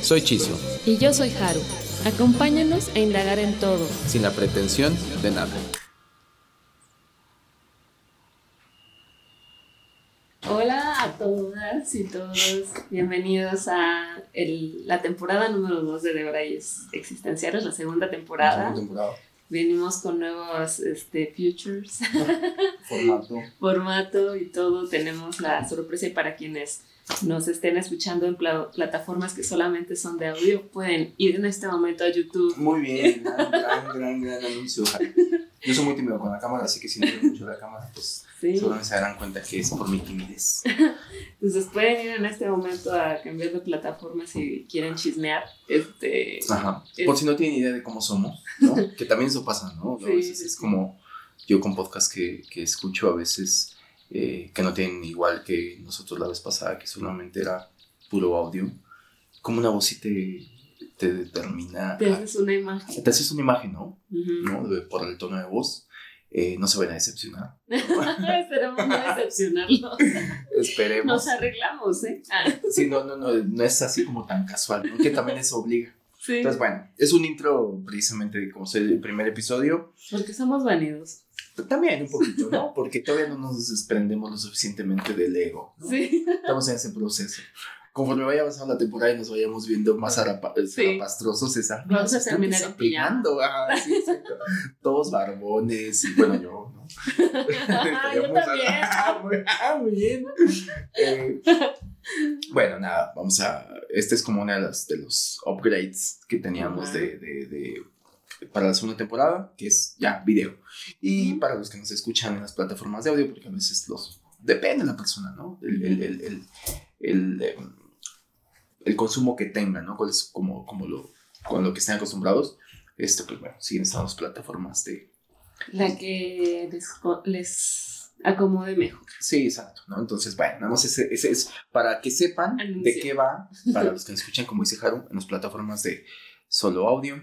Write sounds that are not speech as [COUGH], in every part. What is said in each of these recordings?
Soy Chisio. Y yo soy Haru. Acompáñanos a indagar en todo. Sin la pretensión de nada. Hola a todas y todos, bienvenidos a la temporada número 2 de Debrayes Existenciales, la segunda temporada. Venimos con nuevos este, futures, formato. [LAUGHS] formato y todo. Tenemos la sorpresa y para quienes nos estén escuchando en plataformas que solamente son de audio, pueden ir en este momento a YouTube. Muy bien, [LAUGHS] gran, gran, gran, anuncio. Yo soy muy tímido con la cámara, así que si no veo mucho la cámara, pues Sí. Solo se darán cuenta que es por mi timidez. [LAUGHS] Entonces pueden ir en este momento a cambiar de plataforma si quieren chismear. Este, Ajá. Por si no tienen idea de cómo somos, ¿no? [LAUGHS] que también eso pasa, ¿no? a veces es como yo con podcast que, que escucho a veces eh, que no tienen igual que nosotros la vez pasada, que solamente era puro audio. Como una voz te, te determina. Te haces una imagen. Te haces una imagen, ¿no? ¿no? Por el tono de voz. Eh, no se van a decepcionar. [LAUGHS] Esperemos no decepcionarlos. [LAUGHS] Esperemos. Nos arreglamos, ¿eh? Ah. Sí, no, no, no, no es así como tan casual, ¿no? que también eso obliga. Sí. Entonces, bueno, es un intro precisamente como ser el primer episodio. Porque somos vanidos. También un poquito, ¿no? Porque todavía no nos desprendemos lo suficientemente del ego. Sí. Estamos en ese proceso conforme vaya avanzando la temporada y nos vayamos viendo más zarapastrosos, esa. Vamos a terminar empillando. sí, Todos barbones y bueno, yo, ¿no? [LAUGHS] yo también. Ah, muy, bien. Eh, bueno, nada, vamos a. Este es como uno de, las, de los upgrades que teníamos de, de, de, para la segunda temporada, que es ya video. Y para los que nos escuchan en las plataformas de audio, porque a veces los. Depende de la persona, ¿no? El, el, el, el em, el consumo que tengan, ¿no? Cuál es como, como lo, con lo que estén acostumbrados. Este, pues bueno, siguen estando las plataformas de... La que les, acomode mejor. Sí, exacto, ¿no? Entonces, bueno, nada más ese, ese es para que sepan de qué va, para [LAUGHS] los que nos escuchan, como dice Haru, en las plataformas de solo audio.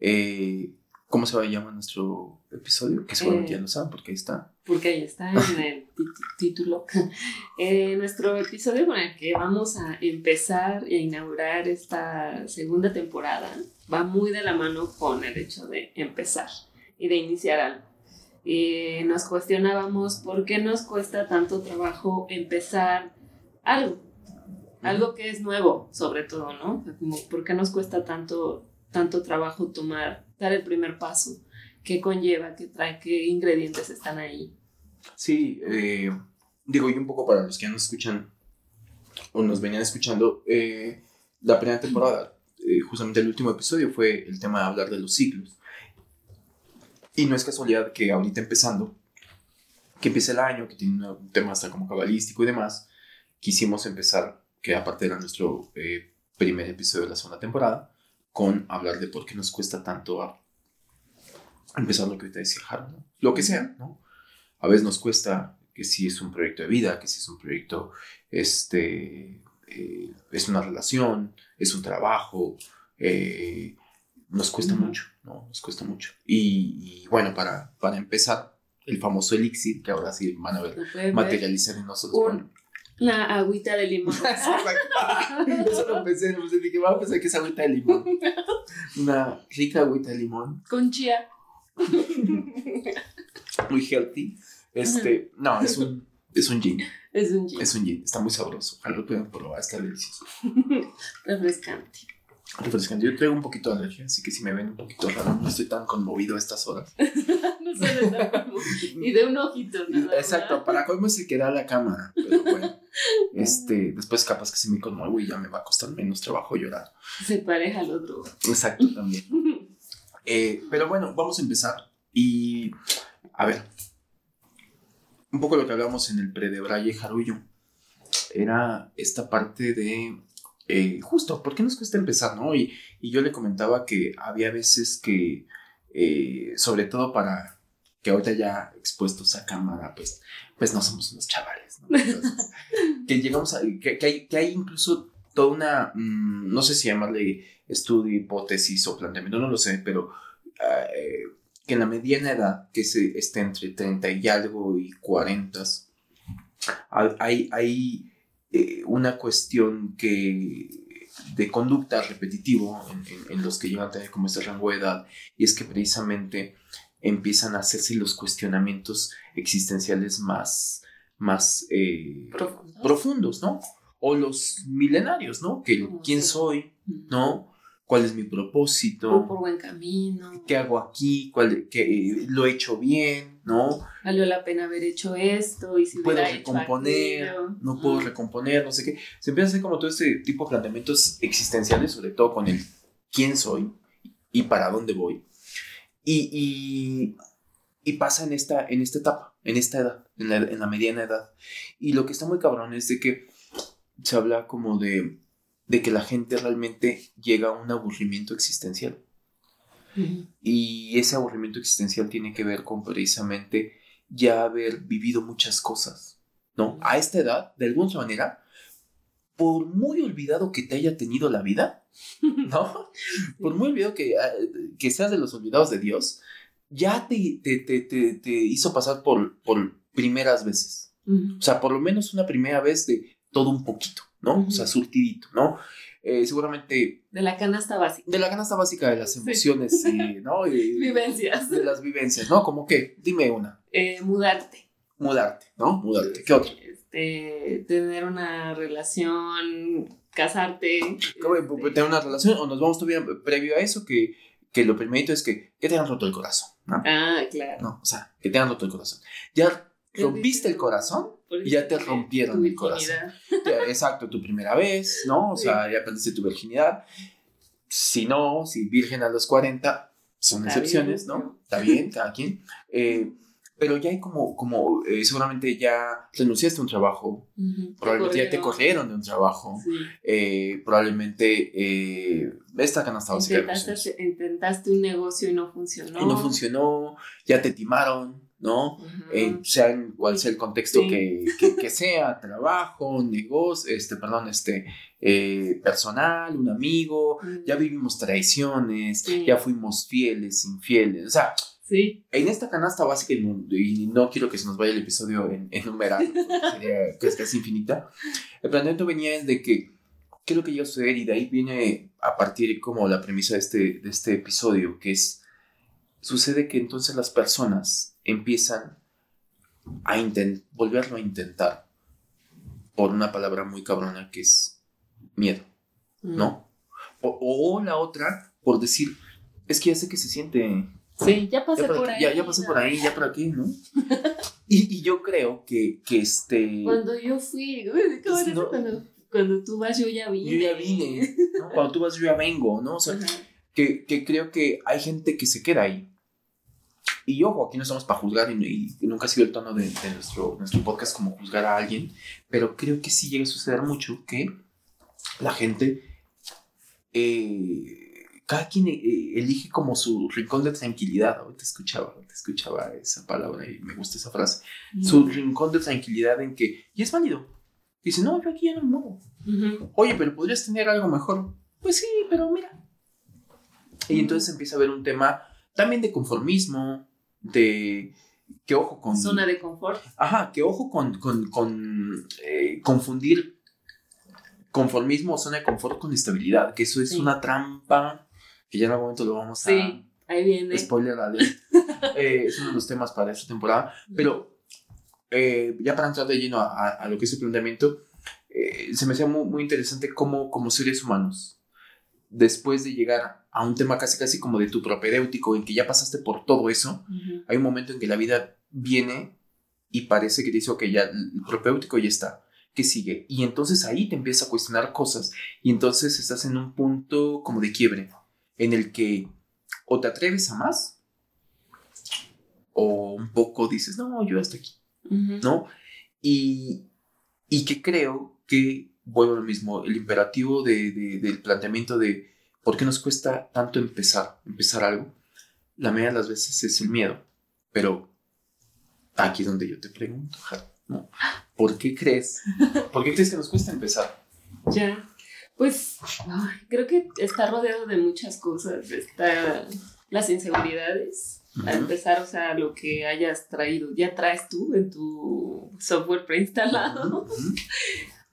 Eh, ¿Cómo se va a llamar nuestro episodio? Que seguramente ya lo saben porque ahí está. Porque ahí está en el [LAUGHS] título. Eh, nuestro episodio con el que vamos a empezar e inaugurar esta segunda temporada va muy de la mano con el hecho de empezar y de iniciar algo. Eh, nos cuestionábamos por qué nos cuesta tanto trabajo empezar algo, algo que es nuevo, sobre todo, ¿no? ¿Por qué nos cuesta tanto, tanto trabajo tomar, dar el primer paso? ¿Qué conlleva? ¿Qué trae? ¿Qué ingredientes están ahí? Sí, eh, digo, y un poco para los que nos escuchan o nos venían escuchando, eh, la primera temporada, eh, justamente el último episodio fue el tema de hablar de los ciclos. Y no es casualidad que ahorita empezando, que empiece el año, que tiene un tema hasta como cabalístico y demás, quisimos empezar, que aparte era nuestro primer episodio de la segunda temporada, con hablar de por qué nos cuesta tanto a empezar lo que ahorita decía Harold, lo que sea, ¿no? A veces nos cuesta que si es un proyecto de vida, que si es un proyecto, este, eh, es una relación, es un trabajo, eh, nos cuesta mucho, ¿no? Nos cuesta mucho. Y, bueno, para, para empezar, el famoso elixir, que ahora sí van a ver materializar en nosotros. La agüita de limón. [LAUGHS] Eso lo pensé, no pensé, dije, vamos a pensar que es agüita de limón. [LAUGHS] Una rica agüita de limón. Con chía. [LAUGHS] Muy healthy. Este, no, es un, es un gin. Es un gin. Es un gin, está muy sabroso. Ojalá lo puedan probar, está delicioso. Refrescante. Refrescante. Yo traigo un poquito de alergia, así que si me ven un poquito raro, no estoy tan conmovido a estas horas. no sé, Y de un ojito, ¿no? Exacto, para cómo se queda la cámara. Pero bueno, este, después capaz que si me conmuevo y ya me va a costar menos trabajo llorar. Se pareja al otro. Exacto, también. [LAUGHS] Eh, pero bueno, vamos a empezar. Y, a ver, un poco lo que hablábamos en el pre de Braille Jarullo, era esta parte de eh, justo, ¿por qué nos cuesta empezar, no? Y, y yo le comentaba que había veces que, eh, sobre todo para que ahorita ya expuestos a cámara, pues, pues no somos unos chavales, ¿no? Entonces, [LAUGHS] que llegamos a, que, que hay, que hay incluso toda una, mm, no sé si llamarle estudio, hipótesis o planteamiento, no lo sé, pero eh, que en la mediana edad, que se esté entre 30 y algo y 40, hay, hay eh, una cuestión que de conducta repetitivo en, en- en los que llegan a tener como ese rango de edad, y es que precisamente empiezan a hacerse los cuestionamientos existenciales más, más eh, Profundo. profundos, ¿no? O los milenarios, ¿no? Que quién soy, ¿no? ¿Cuál es mi propósito? Voy por buen camino. ¿Qué hago aquí? ¿Cuál, qué, ¿Lo he hecho bien? ¿No? Valió la pena haber hecho esto y si ¿Puedo recomponer? ¿No puedo Mm. recomponer? No sé qué. Se empieza a hacer como todo este tipo de planteamientos existenciales, sobre todo con el quién soy y para dónde voy. Y, y, y pasa en esta, en esta etapa, en esta edad, en la, en la mediana edad. Y lo que está muy cabrón es de que se habla como de, de que la gente realmente llega a un aburrimiento existencial. Y ese aburrimiento existencial tiene que ver con precisamente ya haber vivido muchas cosas, ¿no? A esta edad, de alguna manera, por muy olvidado que te haya tenido la vida, [LAUGHS] ¿no? Por muy olvidado que, ah, que seas de los olvidados de Dios, ya te, te, te, te, te hizo pasar por, por primeras veces. O sea, por lo menos una primera vez de todo un poquito, ¿no? O sea, surtidito, ¿no? Eh, seguramente De la canasta básica. de la canasta básica de las Sí. emociones, eh, ¿no? [LAUGHS] Y- Vivencias. de las vivencias, ¿no? Como que, dime una, Eh, mudarte. mudarte, ¿no? Mudarte. ¿Qué otro? Este, tener una relación, casarte. ¿Cómo, este, ¿Tener una relación o nos vamos todavía previo a eso? Que, que lo primerito es que, que te han roto el corazón, ¿no? Ah, claro. No, o sea, que te han roto el corazón. Ya rompiste el corazón, y ya te rompieron el corazón. exacto, tu primera vez, ¿no? O sea, ya perdiste tu virginidad. Si no, si virgen a los 40, son Está excepciones, bien, ¿no? Está bien, cada quien. Eh, pero ya hay como, como eh, seguramente ya renunciaste a un trabajo, probablemente ya te Corrieron. de un trabajo, Sí. eh, probablemente eh, esta canasta básica Intentaste, intentaste un negocio y no funcionó. Y no funcionó, ya te timaron, ¿no? Eh, sea en cual sea el contexto Sí. que, que, que sea, trabajo, negocio, este, perdón, este, personal, un amigo, ya vivimos traiciones, Sí. ya fuimos fieles, infieles, o sea, Sí. en esta canasta básica, y no, quiero que se nos vaya el episodio en, enumerado, [LAUGHS] porque sería que es casi infinita, el planteamiento venía es de que, ¿qué es lo que a suceder? Y de ahí viene a partir como la premisa de este, de este episodio, que es, sucede que entonces las personas empiezan a volverlo a intentar por una palabra muy cabrona que es miedo, Mm. ¿no? O, o la otra por decir, es que ya sé que se siente Sí, ya pasé ya, por por ahí. ya, ya pasé por ahí, ya por aquí, ¿no? [LAUGHS] y, y yo creo que, que este... Cuando yo fui, ¿cómo eso? No. cuando, cuando tú vas, yo ya vine. yo ya vine, ¿no? [LAUGHS] Cuando tú vas, yo ya vengo, ¿no? O sea, Ajá. que, que creo que hay gente que se queda ahí. Y ojo, aquí no estamos para juzgar y, y nunca ha sido el tono de, de nuestro, nuestro podcast como juzgar a alguien, pero creo que sí llega a suceder mucho que la gente, eh, cada quien eh, elige como su rincón de tranquilidad. Ahorita escuchaba, ahorita escuchaba esa palabra y me gusta esa frase. Su rincón de tranquilidad en que, y es válido. Dice, no, yo aquí ya no me muevo. Oye, pero podrías tener algo mejor. Pues sí, pero mira. Y entonces empieza a haber un tema también de conformismo, de que ojo con... Zona de confort. Ajá, que ojo con, con, con, eh, confundir conformismo o zona de confort con estabilidad, que eso es Sí. una trampa que ya en algún momento lo vamos a... Sí, ahí viene. Spoiler alert. [LAUGHS] Eh, es uno de los temas para esta temporada. Pero eh, ya para entrar de lleno a, a- a lo que es el planteamiento, eh, se me hacía muy, muy interesante cómo como seres humanos, después de llegar a un tema casi casi como de tu propedéutico, en que ya pasaste por todo eso, Ujú. hay un momento en que la vida viene y parece que te dice, ok, ya el propéutico ya está, ¿qué sigue? Y entonces ahí te empieza a cuestionar cosas y entonces estás en un punto como de quiebre, en el que o te atreves a más o un poco dices, no, yo hasta aquí. ¿no? Y, y que creo que vuelvo a lo mismo, el imperativo de, de- del planteamiento de por qué nos cuesta tanto empezar, empezar algo, la mayoría de las veces es el miedo. Pero aquí es donde yo te pregunto, Jaro, ¿no? ¿por qué crees? [LAUGHS] ¿Por qué crees que nos cuesta empezar? Ya. Pues ay, creo que está rodeado de muchas cosas. Está las inseguridades. A empezar, o sea, lo que hayas traído, ya traes tú en tu software preinstalado.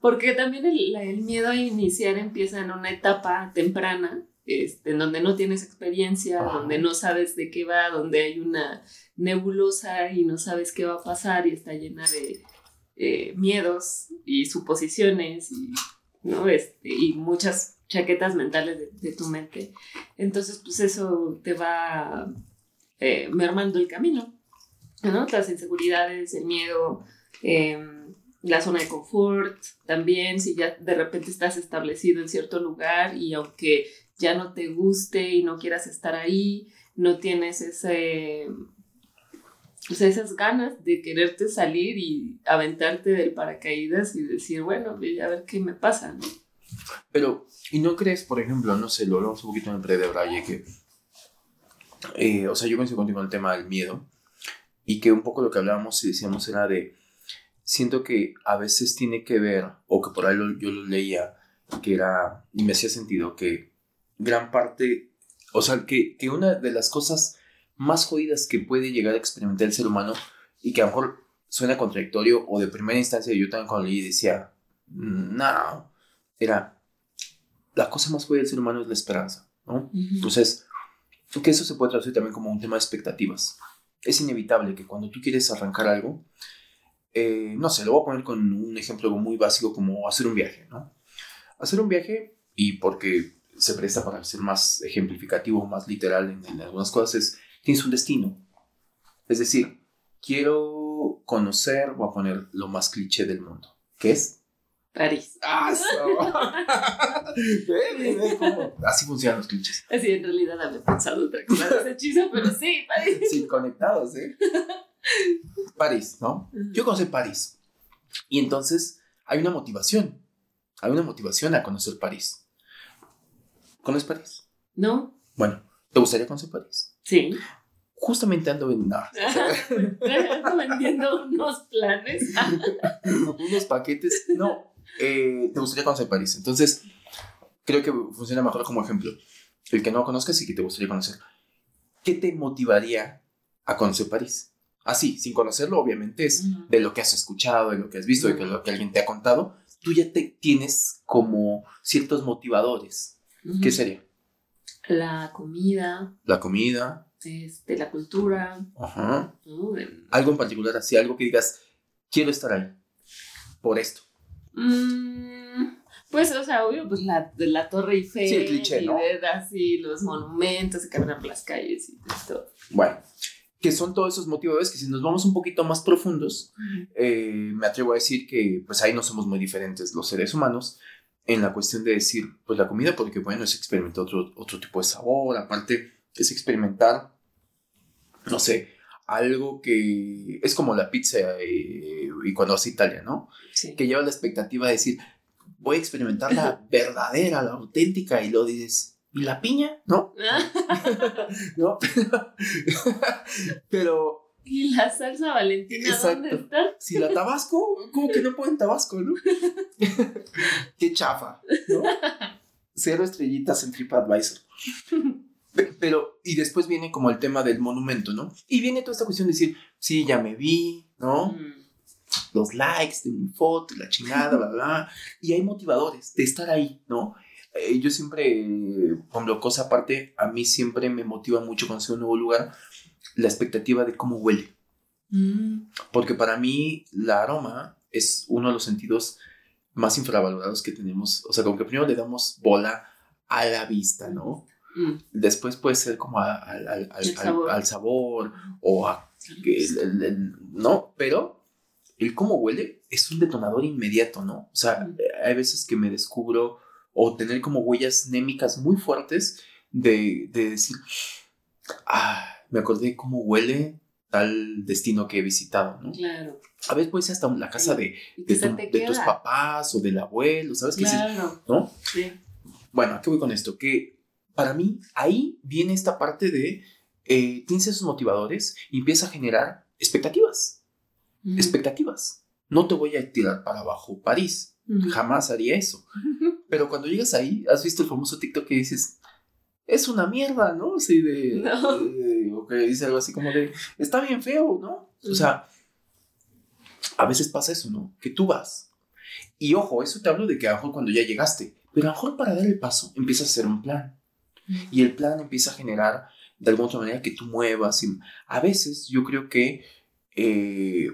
Porque también el, miedo a iniciar empieza en una etapa temprana, este, en donde no tienes experiencia, donde no sabes de qué va, donde hay una nebulosa y no sabes qué va a pasar y está llena de eh, miedos y suposiciones y, ¿no? este, y muchas chaquetas mentales de, tu mente. Entonces, pues eso te va eh, mermando el camino, ¿no? Las inseguridades, el miedo, em, la zona de confort, también si ya de repente estás establecido en cierto lugar y aunque ya no te guste y no quieras estar ahí, no tienes ese, pues esas ganas de quererte salir y aventarte del paracaídas y decir, bueno, a ver qué me pasa, ¿no? Pero, ¿y no crees, por ejemplo, no sé, lo hablamos un poquito en el pre de que, eh, o sea, yo coincido contigo en el tema del miedo, y que un poco lo que hablábamos y decíamos era de, siento que a veces tiene que ver, o que por ahí lo- yo lo leía, que era, y me hacía sentido, que gran parte, o sea, que, que una de las cosas más jodidas que puede llegar a experimentar el ser humano, y que a lo mejor suena contradictorio, o de primera instancia yo también cuando leí decía, no, era la cosa más jodida del ser humano es la esperanza, ¿no? Entonces, que eso se puede traducir también como un tema de expectativas. Es inevitable que cuando tú quieres arrancar algo, eh, no sé, lo voy a poner con un ejemplo muy básico como hacer un viaje, ¿no? Hacer un viaje, y porque se presta para ser más ejemplificativo, más literal en, en algunas cosas, es, tienes un destino. Es decir, quiero conocer, voy a poner lo más cliché del mundo, que es París. [LAUGHS] [LAUGHS] Cómo- Así funcionan los clichés. Así en realidad había pensado otra cosa de ese hechizo, pero sí, París. Sí, conectados, ¿eh? París, ¿no? Yo conocí París. Y entonces hay una motivación. Hay una motivación a conocer París. ¿Conoces París? ¿No? Bueno, ¿te gustaría conocer París? Sí. Justamente ando en [LAUGHS] Ando vendiendo unos planes. [LAUGHS] unos paquetes. No, eh, te gustaría conocer París. Entonces, creo que funciona mejor como ejemplo. El que no conozcas y que te gustaría conocer. ¿Qué te motivaría a conocer París? Así, sin conocerlo, obviamente, es de lo que has escuchado, de lo que has visto, de lo que alguien te ha contado. Tú ya te tienes como ciertos motivadores. ¿Qué sería? La comida, La comida. este, la cultura, Ajá. ¿no? Algo en particular, así, algo que digas, quiero estar ahí. Por esto. Mm, pues, o sea, obvio, pues la, de la Torre Eiffel. Sí, el cliché, ¿no? Y ver así los monumentos y caminar por las calles y todo. Bueno, que son todos esos motivadores que si nos vamos un poquito más profundos, eh, me atrevo a decir que pues ahí no somos muy diferentes los seres humanos en la cuestión de decir, pues la comida, porque bueno, es experimentar otro, otro tipo de sabor, aparte es experimentar, no sé, algo que es como la pizza eh, y cuando vas a Italia, ¿no? Sí. Que lleva la expectativa de decir, voy a experimentar la [LAUGHS] verdadera, la auténtica, y lo dices, ¿y la piña? ¿No? [LAUGHS] [LAUGHS] ¿No? Pero [LAUGHS] ¿Y la salsa valentina dónde Exacto. está? si la Tabasco, ¿cómo que no pueden Tabasco, no? [LAUGHS] Qué chafa, ¿no? Cero estrellitas en TripAdvisor. Pe- Pero, y después viene como el tema del monumento, ¿no? Y viene toda esta cuestión de decir, sí, ya me vi, ¿no? Mm. Los likes de mi foto, la chingada, bla, bla, bla. Y hay motivadores de estar ahí, ¿no? Eh, yo siempre, eh, como cosa aparte, a mí siempre me motiva mucho conocer un nuevo lugar la expectativa de cómo huele. Mm. Porque para mí la aroma es uno de los sentidos más infravalorados que tenemos. O sea, como que primero le damos bola a la vista, ¿no? Mm. Después puede ser como a- al, sabor. al sabor o a... que el- el- el- no, pero el cómo huele es un detonador inmediato, ¿no? O sea, Mm. hay veces que me descubro o tener como huellas némicas muy fuertes de, de decir, ah, me acordé cómo huele tal destino que he visitado, ¿no? Claro. A veces puede ser hasta la casa de, de, tu- tus papás o del abuelo, ¿sabes qué? Claro. ¿No? Sí. Bueno, ¿a qué voy con esto? Que para mí ahí viene esta parte de eh, tienes esos motivadores y empieza a generar expectativas. Expectativas. No te voy a tirar para abajo París. Jamás haría eso. [LAUGHS] Pero cuando llegas ahí, has visto el famoso TikTok que dices, es una mierda, ¿no? Así de. [LAUGHS] No. de- o que dice algo así como de, está bien feo, ¿no? O sea, a veces pasa eso, ¿no? Que tú vas. Y ojo, eso te hablo de que a lo mejor cuando ya llegaste, pero a lo mejor para dar el paso empiezas a hacer un plan. Y el plan empieza a generar de alguna otra manera que tú muevas. Y a veces yo creo que eh,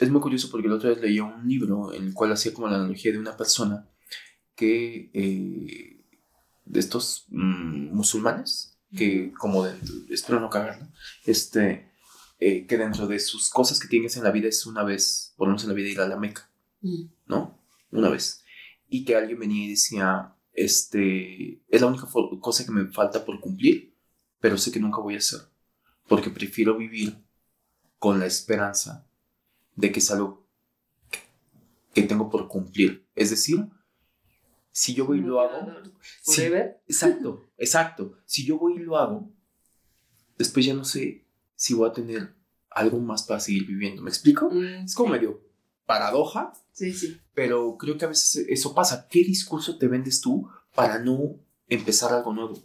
es muy curioso porque la otra vez leía un libro en el cual hacía como la analogía de una persona que eh, de estos mm, musulmanes que como de, espero no cagarla este eh, que dentro de sus cosas que tienes en la vida es una vez por lo menos en la vida ir a la Meca Ujú. ¿no? Una vez. Y que alguien venía y decía, este, es la única cosa que me falta por cumplir, pero sé que nunca voy a hacer, porque prefiero vivir con la esperanza de que es algo que- que tengo por cumplir. Es decir, si yo voy y lo hago, Forever. exacto, exacto, si yo voy y lo hago, después ya no sé si voy a tener algo más para seguir viviendo. ¿Me explico? Mm, Es como sí. medio paradoja, Sí, sí. pero creo que a veces eso pasa. ¿Qué discurso te vendes tú para no empezar algo nuevo?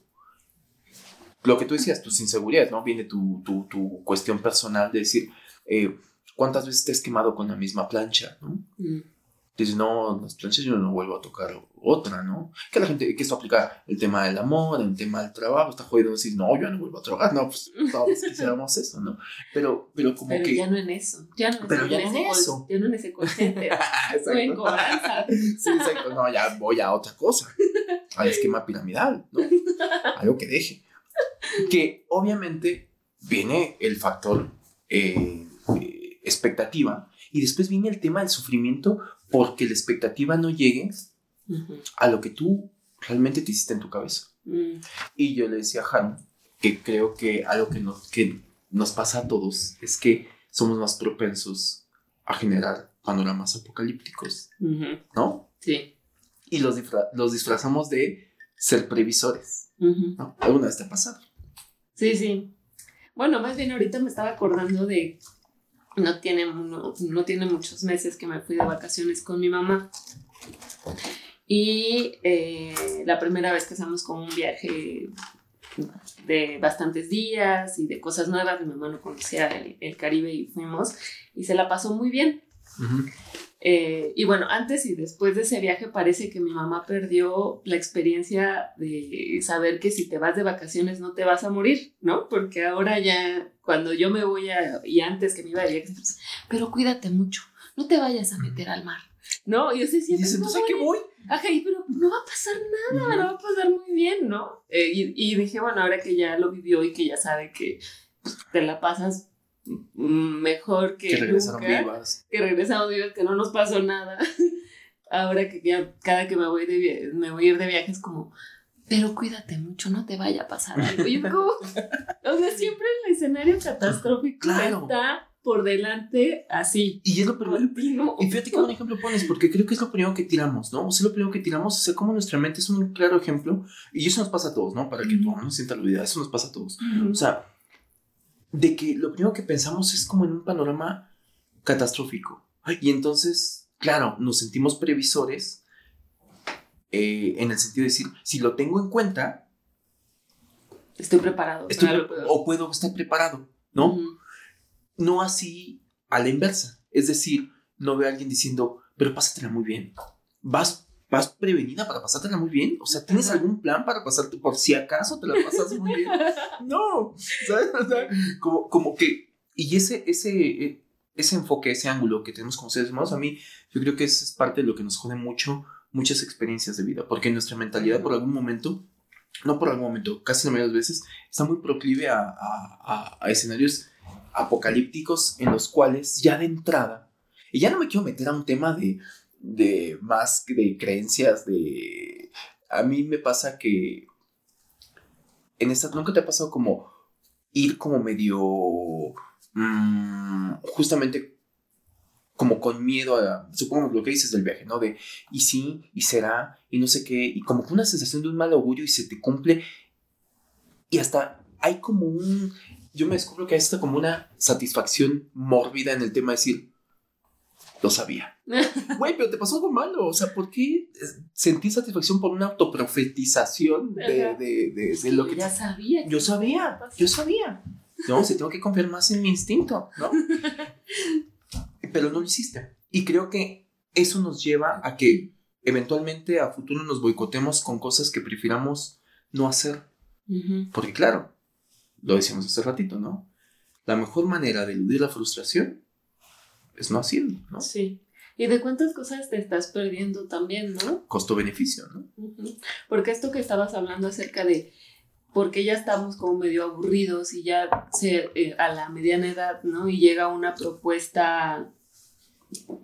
Lo que tú decías, tus inseguridades, ¿no? Viene tu, tu, tu cuestión personal de decir, eh, ¿cuántas veces te has quemado con la misma plancha, no? Mm. Dices, no, las planchas yo no vuelvo a tocar otra, ¿no? Que la gente, que esto aplica el tema del amor, el tema del trabajo, está jodido decir, no, yo no vuelvo a trabajar, no, pues [LAUGHS] todos quisiéramos eso, ¿no? Pero, pero como Pero que... ya no en eso. Ya no, Pero ya en en call- eso. Ya no en ese [LAUGHS] o en cobranza. [LAUGHS] Sí, exacto. No, ya voy a otra cosa. Al esquema piramidal, ¿no? Algo que deje. Que obviamente viene el factor eh, eh, expectativa y después viene el tema del sufrimiento porque la expectativa no llegue Ujú. a lo que tú realmente te hiciste en tu cabeza. Mm. Y yo le decía a Haru que creo que algo que nos, que nos pasa a todos es que somos más propensos a generar panoramas apocalípticos, Ujú. ¿no? Sí. y los, disfra- los disfrazamos de ser previsores. Ujú. ¿no? ¿Alguna vez te ha pasado? Sí, sí. Bueno, más bien ahorita me estaba acordando de. No tiene, no, tiene muchos meses que me fui de vacaciones con mi mamá. Y eh, la primera vez que hacemos como un viaje de bastantes días y de cosas nuevas, mi mamá no conocía el Caribe y fuimos y se la pasó muy bien. Eh, y bueno, antes y después de ese viaje parece que mi mamá perdió la experiencia de saber que si te vas de vacaciones no te vas a morir, ¿no? Porque ahora ya, cuando yo me voy a, y antes que me iba de viaje, pero cuídate mucho, no te vayas a meter al mar, ¿no? Y yo sé siempre, dices, "No, entonces, ¿a qué voy? Ajá, y pero no va a pasar nada, no va a pasar muy bien, ¿no? Eh, y, y dije, bueno, ahora que ya lo vivió y que ya sabe que pues, te la pasas mejor que, Que regresaron nunca, vivas. que regresamos vivos, que no nos pasó nada. [LAUGHS] Ahora que ya cada que me voy, de me voy a ir de viaje es como, pero cuídate mucho, no te vaya a pasar algo. Yo como, [LAUGHS] o sea, siempre el escenario catastrófico Claro. está por delante así, Y es lo primero. Y fíjate qué buen ejemplo pones, porque creo que es lo primero que tiramos, ¿no? O sea, lo primero que tiramos, o sea, como nuestra mente es un claro ejemplo, y eso nos pasa a todos, ¿no? Para que Ujú. mamá no sienta la vida, eso nos pasa a todos. Ujú. O sea, de que lo primero que pensamos es como en un panorama catastrófico. Y entonces, claro, nos sentimos previsores eh, en el sentido de decir, si lo tengo en cuenta, Estoy preparado. estoy pre- o puedo estar preparado, ¿no? No así a la inversa. Es decir, no veo a alguien diciendo, pero pásatela muy bien. Vas, vas prevenida para pasártela muy bien. O sea, ¿tienes algún plan para pasarte por si acaso te la pasas muy bien? [LAUGHS] No, ¿sabes? O sea, como, como que, y ese, ese, eh, ese enfoque, ese ángulo que tenemos como seres humanos, a mí, yo creo que es parte de lo que nos jode mucho, muchas experiencias de vida, porque nuestra mentalidad por algún momento, no por algún momento, casi la mayoría de las veces, está muy proclive a, a- a- a escenarios apocalípticos en los cuales ya de entrada, y ya no me quiero meter a un tema de, de más de creencias, de... A mí me pasa que en esta, nunca te ha pasado como ir como medio mm, justamente como con miedo a, supongo lo que dices del viaje, ¿no? De, y sí, y será, y no sé qué, y como una sensación de un mal augurio y se te cumple, y hasta hay como un, yo me descubro que hay hasta como una satisfacción mórbida en el tema de decir, lo sabía. [LAUGHS] Güey, pero te pasó algo malo. O sea, ¿por qué sentí satisfacción por una autoprofetización de, de, de, lo que... Ya sabía. Yo sabía, yo sabía. No, si tengo que confiar más en mi instinto, ¿no? [LAUGHS] pero no lo hiciste. Y creo que eso nos lleva a que eventualmente a futuro nos boicotemos con cosas que prefiramos no hacer. Porque claro, lo decíamos hace ratito, ¿no? La mejor manera de eludir la frustración es no haciendo, ¿no? Sí. Y de cuántas cosas te estás perdiendo también, ¿no? Costo-beneficio, ¿no? Porque esto que estabas hablando acerca de porque ya estamos como medio aburridos y ya se, eh, a la mediana edad, ¿no? Y llega una propuesta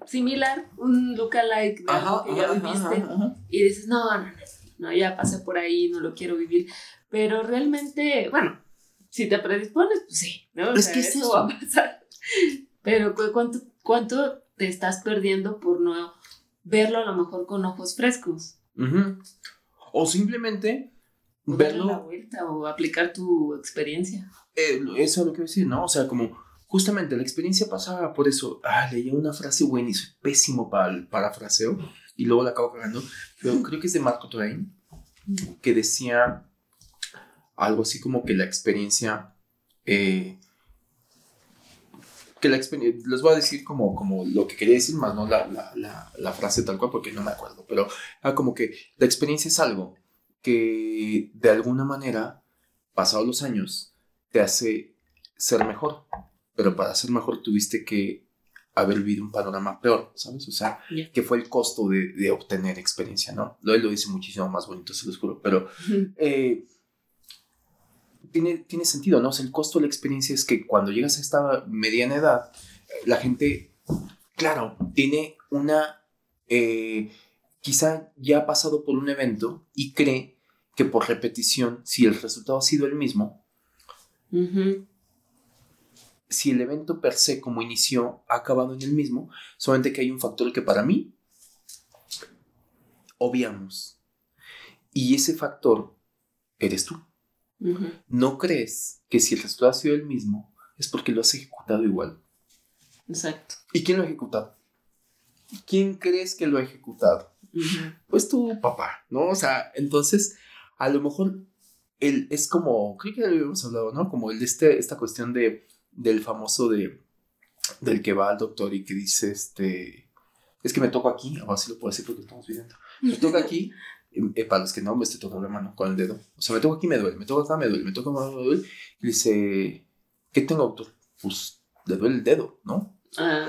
similar, un lookalike de algo que ya viviste y dices, no, no, no, no, ya pasé por ahí, no lo quiero vivir. Pero realmente, bueno, si te predispones, pues sí, ¿no? es que eso va a pasar. Pero ¿cuánto, ¿cuánto te estás perdiendo por no verlo a lo mejor con ojos frescos? O simplemente o verlo. la vuelta o aplicar tu experiencia. Eh, eso es lo que voy a decir, ¿no? O sea, como justamente la experiencia pasaba por eso. Ah, leí una frase buena y soy pésimo para el parafraseo y luego la acabo cagando. Pero [LAUGHS] creo que es de Marco Twain que decía algo así como que la experiencia eh, que la experiencia, les voy a decir como, como lo que quería decir, más no la, la, la, frase tal cual porque no me acuerdo, pero ah, como que la experiencia es algo que de alguna manera, pasados los años, te hace ser mejor, pero para ser mejor tuviste que haber vivido un panorama peor, ¿sabes? O sea, que fue el costo de, de, obtener experiencia, ¿no? Lo lo dice muchísimo más bonito, se lo juro, pero tiene, tiene sentido, ¿no? O sea, el costo de la experiencia es que cuando llegas a esta mediana edad, la gente, claro, tiene una, eh, quizá ya ha pasado por un evento y cree que por repetición, si el resultado ha sido el mismo, si el evento per se como inició ha acabado en el mismo, solamente que hay un factor que para mí obviamos. Y ese factor eres tú. ¿No crees que si el resultado ha sido el mismo es porque lo has ejecutado igual? Exacto. ¿Y quién lo ha ejecutado? ¿Quién crees que lo ha ejecutado? Pues tu papá, ¿no? O sea, entonces, a lo mejor él es como, creo que ya lo habíamos hablado, ¿no? Como el de este, esta cuestión de, del famoso de, del que va al doctor y que dice, este, es que me toco aquí, o así lo puedo decir porque estamos viendo, me toca aquí eh, para los que no, me estoy tocando la mano con el dedo. O sea, me toco aquí, me duele, me toco acá, me duele, me toco acá, me duele. Y dice, ¿qué tengo, doctor? Pues le duele el dedo, ¿no? Ah.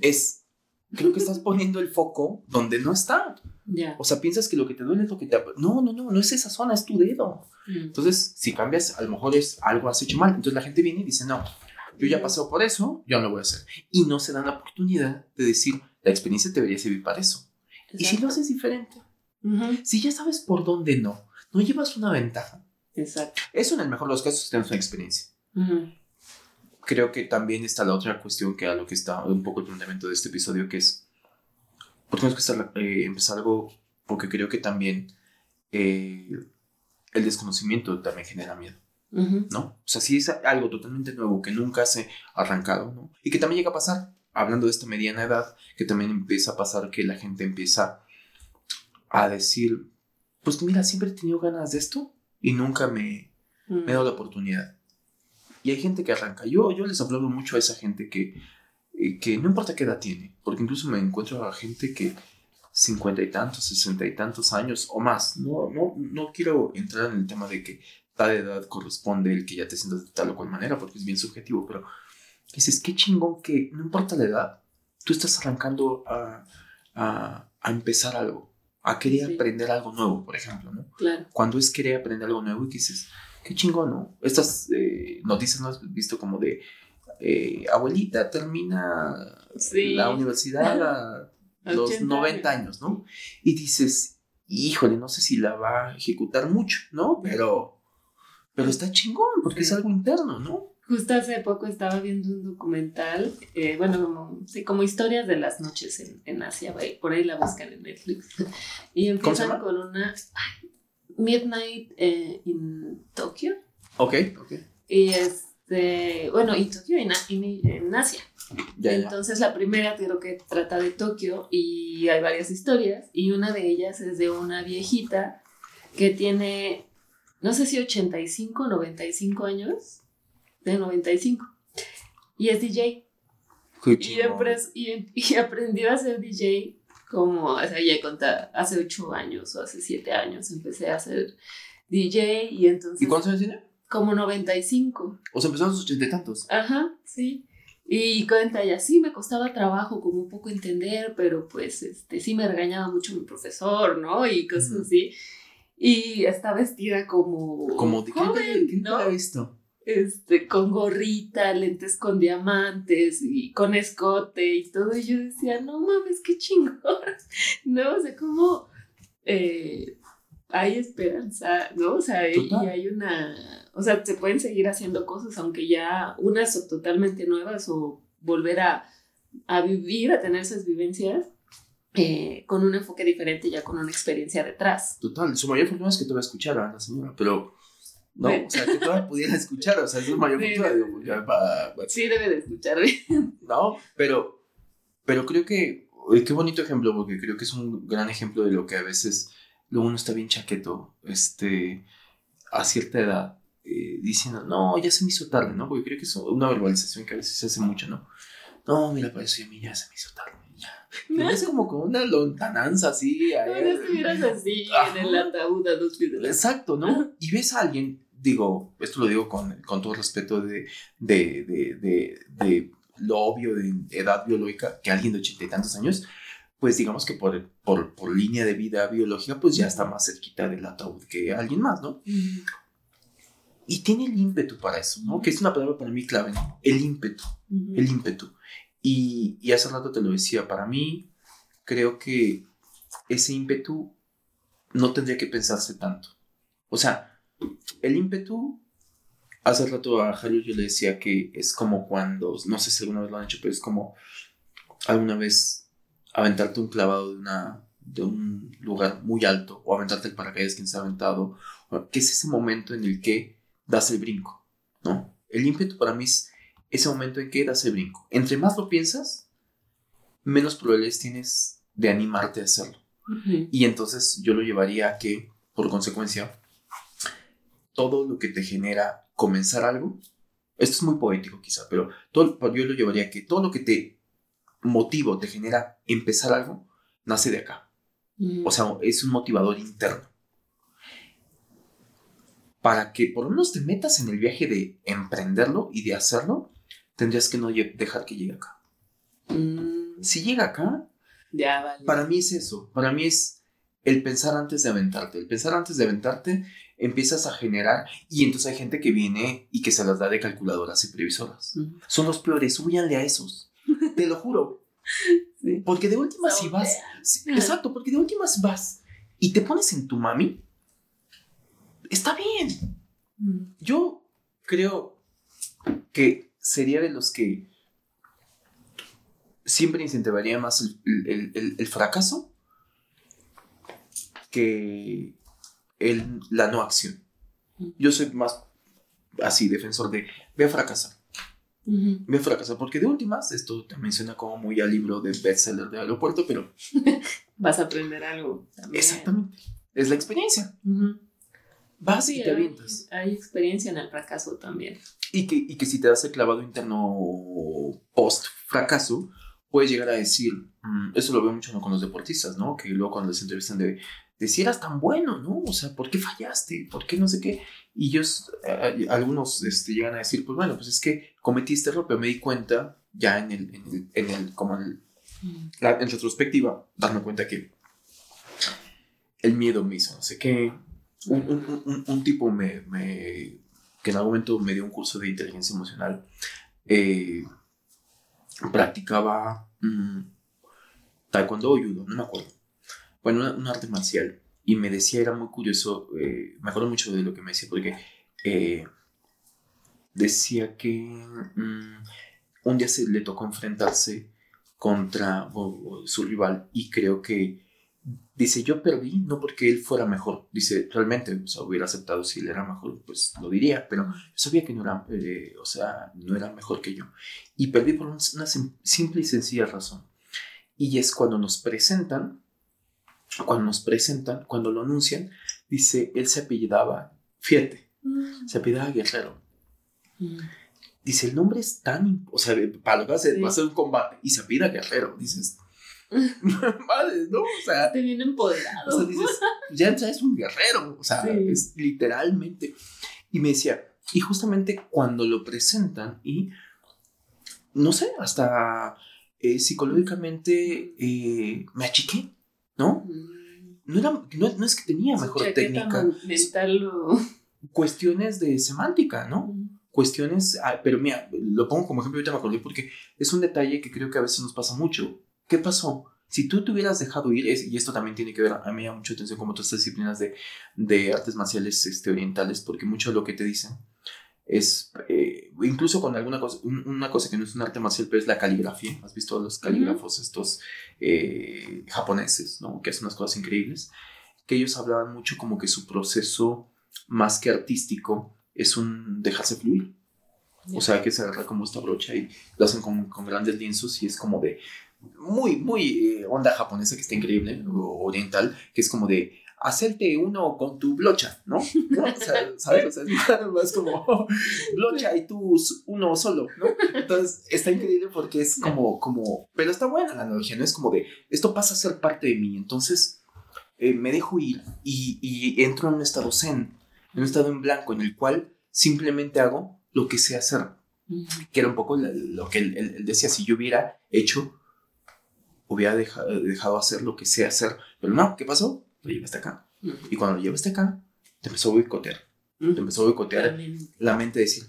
Es, creo que estás poniendo el foco donde no está. O sea, piensas que lo que te duele es lo que te... No, no, no, no es esa zona, es tu dedo. Mm. Entonces, si cambias, a lo mejor es algo has hecho mal. Entonces la gente viene y dice, no, yo ya pasé por eso, yo no lo voy a hacer. Y no se dan la oportunidad de decir, la experiencia te debería servir para eso. Y si lo haces diferente, si ya sabes por dónde no, no llevas una ventaja. Exacto. Eso en el mejor de los casos tenemos una experiencia. Creo que también está la otra cuestión que a lo que está un poco el planteamiento de este episodio, que es, ¿por qué tenemos que eh, empezar algo? Porque creo que también eh, el desconocimiento también genera miedo. ¿No? O sea, si es algo totalmente nuevo que nunca se ha arrancado, ¿no? Y que también llega a pasar, hablando de esta mediana edad, que también empieza a pasar que la gente empieza a decir, pues mira, siempre he tenido ganas de esto y nunca me, me he dado la oportunidad. Y hay gente que arranca. Yo, yo les aplaudo mucho a esa gente que, eh, que no importa qué edad tiene, porque incluso me encuentro a gente que cincuenta y tantos, sesenta y tantos años o más. No, no, no quiero entrar en el tema de que tal edad corresponde el que ya te sientas de tal o cual manera, porque es bien subjetivo, pero dices, qué chingón que no importa la edad, tú estás arrancando a, a, a empezar algo a querer aprender algo nuevo, por ejemplo, ¿no? Claro. Cuando es querer aprender algo nuevo y dices, qué chingón, ¿no? Estas eh, noticias no has visto como de, eh, abuelita termina la universidad a [LAUGHS] los 90 años, ¿no? Y dices, híjole, no sé si la va a ejecutar mucho, ¿no? Pero, pero está chingón porque es algo interno, ¿no? Justo hace poco estaba viendo un documental, eh, bueno, como, sí, como historias de las noches en, en Asia, por ahí la buscan en Netflix. Y empiezan con una Midnight eh, in Tokyo. Ok, ok. Y este, bueno, en Tokio, en, en Asia. Entonces la primera creo que trata de Tokio y hay varias historias y una de ellas es de una viejita que tiene, no sé si 85 o 95 años, de 95, y es DJ. Y, y, y, [LAUGHS] aprendió a ser DJ como, o sea, ya conta, hace 8 años o hace 7 años empecé a ser DJ y entonces... ¿Y cuántos años tiene? Como 95. O sea, empezó a los ochenta y tantos. Ajá, sí. Y cuenta ella, sí, me costaba trabajo como un poco entender, pero pues este, sí me regañaba mucho mi profesor, ¿no? Y cosas así. Y está vestida como... Como de joven, ¿quién ¿no? visto? Este, con gorrita, lentes con diamantes y con escote y todo. Y yo decía, no mames, qué chingón. [LAUGHS] No, o sea, como eh, hay esperanza, ¿no? O sea, y hay una o sea, se pueden seguir haciendo cosas, aunque ya unas son totalmente nuevas o volver a, a vivir, a tener esas vivencias eh, con un enfoque diferente, ya con una experiencia detrás. Total, su mayor fortuna es que te va a escuchar a la señora, pero no, o sea, que todavía pudiera escuchar, o sea, es su mayor fortuna. Digo, pues, ya Sí, debe de escuchar. no, pero, pero creo que, qué bonito ejemplo, porque creo que es un gran ejemplo de lo que a veces luego uno está bien chaqueto, este, a cierta edad eh, diciendo, no, ya se me hizo tarde, ¿no? Porque creo que es una verbalización que a veces se hace mucho, ¿no? No, mira, parece a mí ya se me hizo tarde. Ya. es como con una lontananza así. No, no estuvieras así en el ataúd a dos Exacto, ¿no? Y ves a alguien, digo, esto lo digo con, con todo respeto de, de, de, lo obvio de edad biológica, que alguien de ochenta y tantos años, pues digamos que por, por, por, línea de vida biológica, pues ya está más cerquita del ataúd que alguien más, ¿no? Y tiene el ímpetu para eso, ¿no? Que es una palabra para mí clave, ¿no? El ímpetu, el ímpetu. Y, y hace rato te lo decía, para mí creo que ese ímpetu no tendría que pensarse tanto. O sea, el ímpetu, hace rato a Jairo yo le decía que es como cuando, no sé si alguna vez lo han hecho, pero es como alguna vez aventarte un clavado de, una, de un lugar muy alto o aventarte el paracaídas quien se ha aventado, que es ese momento en el que das el brinco, ¿no? El ímpetu para mí es ese momento en que das el brinco. Entre más lo piensas, menos probabilidades tienes de animarte a hacerlo. Y entonces yo lo llevaría a que, por consecuencia, todo lo que te genera comenzar algo, esto es muy poético quizá, pero todo, yo lo llevaría a que todo lo que te motiva, te genera empezar algo, nace de acá. O sea, es un motivador interno para que por lo menos te metas en el viaje de emprenderlo y de hacerlo, tendrías que no dejar que llegue acá. Mm. Si llega acá, ya, para mí es eso, para mí es el pensar antes de aventarte. El pensar antes de aventarte empiezas a generar y entonces hay gente que viene y que se las da de calculadoras y previsoras. Son los peores, huyanle a esos. Te lo juro. [LAUGHS] Porque de últimas si vas, exacto, porque de últimas vas y te pones en tu mami, está bien. Yo creo que sería de los que siempre incentivaría más el, fracaso que la no acción. Yo soy más así, defensor de ve a fracasar. Ve a fracasar, porque de últimas, esto también suena como muy al libro de bestseller de aeropuerto, pero... [LAUGHS] Vas a aprender algo. Exactamente. Es la experiencia. Vas y te avientas. Hay, experiencia en el fracaso también. Y que, y que si te das el clavado interno post fracaso, puedes llegar a decir, mm, eso lo veo mucho con los deportistas, ¿no? Que luego cuando les entrevistan de, de si eras tan bueno, ¿no? O sea, ¿por qué fallaste? ¿Por qué no sé qué? Y ellos, eh, algunos este, llegan a decir, pues bueno, pues es que cometí este error, pero me di cuenta ya en el, en el, en el como en, mm. en retrospectiva, darme cuenta que el miedo me hizo no sé qué, un, tipo me, que en algún momento me dio un curso de inteligencia emocional, eh, practicaba mm, taekwondo o judo, no me acuerdo. Bueno, un arte marcial. Y me decía, era muy curioso, eh, me acuerdo mucho de lo que me decía, porque eh, decía que mm, un día se le tocó enfrentarse contra su rival y creo que dice yo perdí no porque él fuera mejor dice realmente o sea hubiera aceptado si él era mejor pues lo diría pero sabía que no era eh, o sea no era mejor que yo y perdí por un- una sim- simple y sencilla razón. Y es cuando nos presentan cuando nos presentan cuando lo anuncian dice él se apellidaba fíjate Mm. se apellidaba Guerrero Mm. dice el nombre es tan o sea para lo que va a ser, Sí. va a ser un combate y se apellida Guerrero dices [LAUGHS] [LAUGHS] madre no o sea Te viene empoderado. o sea, dices, ya es un guerrero, o sea, Sí. es literalmente. Y me decía, y justamente cuando lo presentan y, no sé, hasta eh, psicológicamente eh, me achiqué, ¿no? Mm. No, era, no, no es que tenía mejor técnica, mental lo... cuestiones de semántica, ¿no? Cuestiones, ah, pero mira, lo pongo como ejemplo, ahorita me acordé porque es un detalle que creo que a veces nos pasa mucho. ¿Qué pasó? Si tú te hubieras dejado ir, es- y esto también tiene que ver, a mí me llama mucho atención como otras disciplinas de, de artes marciales este, orientales, porque mucho de lo que te dicen es, eh, incluso con alguna cosa, un- una cosa que no es un arte marcial, pero es la caligrafía. ¿Has visto a los calígrafos estos eh, japoneses, ¿no? Que hacen unas cosas increíbles, que ellos hablaban mucho como que su proceso más que artístico es un dejarse fluir. O sea, que se agarra como esta brocha y lo hacen con, con grandes lienzos y es como de muy, muy eh, onda japonesa que está increíble, o oriental, que es como de hacerte uno con tu brocha, ¿no? ¿No? O sea, [LAUGHS] ¿sabes? O sea, es más como [LAUGHS] brocha y tú uno solo, ¿no? Entonces, está increíble porque es como, como, pero está buena la analogía, ¿no? Es como de, esto pasa a ser parte de mí, entonces eh, me dejo ir y, y entro en un estado zen, en un estado en blanco, en el cual simplemente hago lo que sé hacer que era un poco lo que él, él- decía, si yo hubiera hecho, hubiera deja- dejado hacer lo que sé hacer, pero no, ¿qué pasó? Lo llevaste acá. Mm. Y cuando lo llevaste acá, te empezó a boicotear, te empezó a boicotear la mente, decir,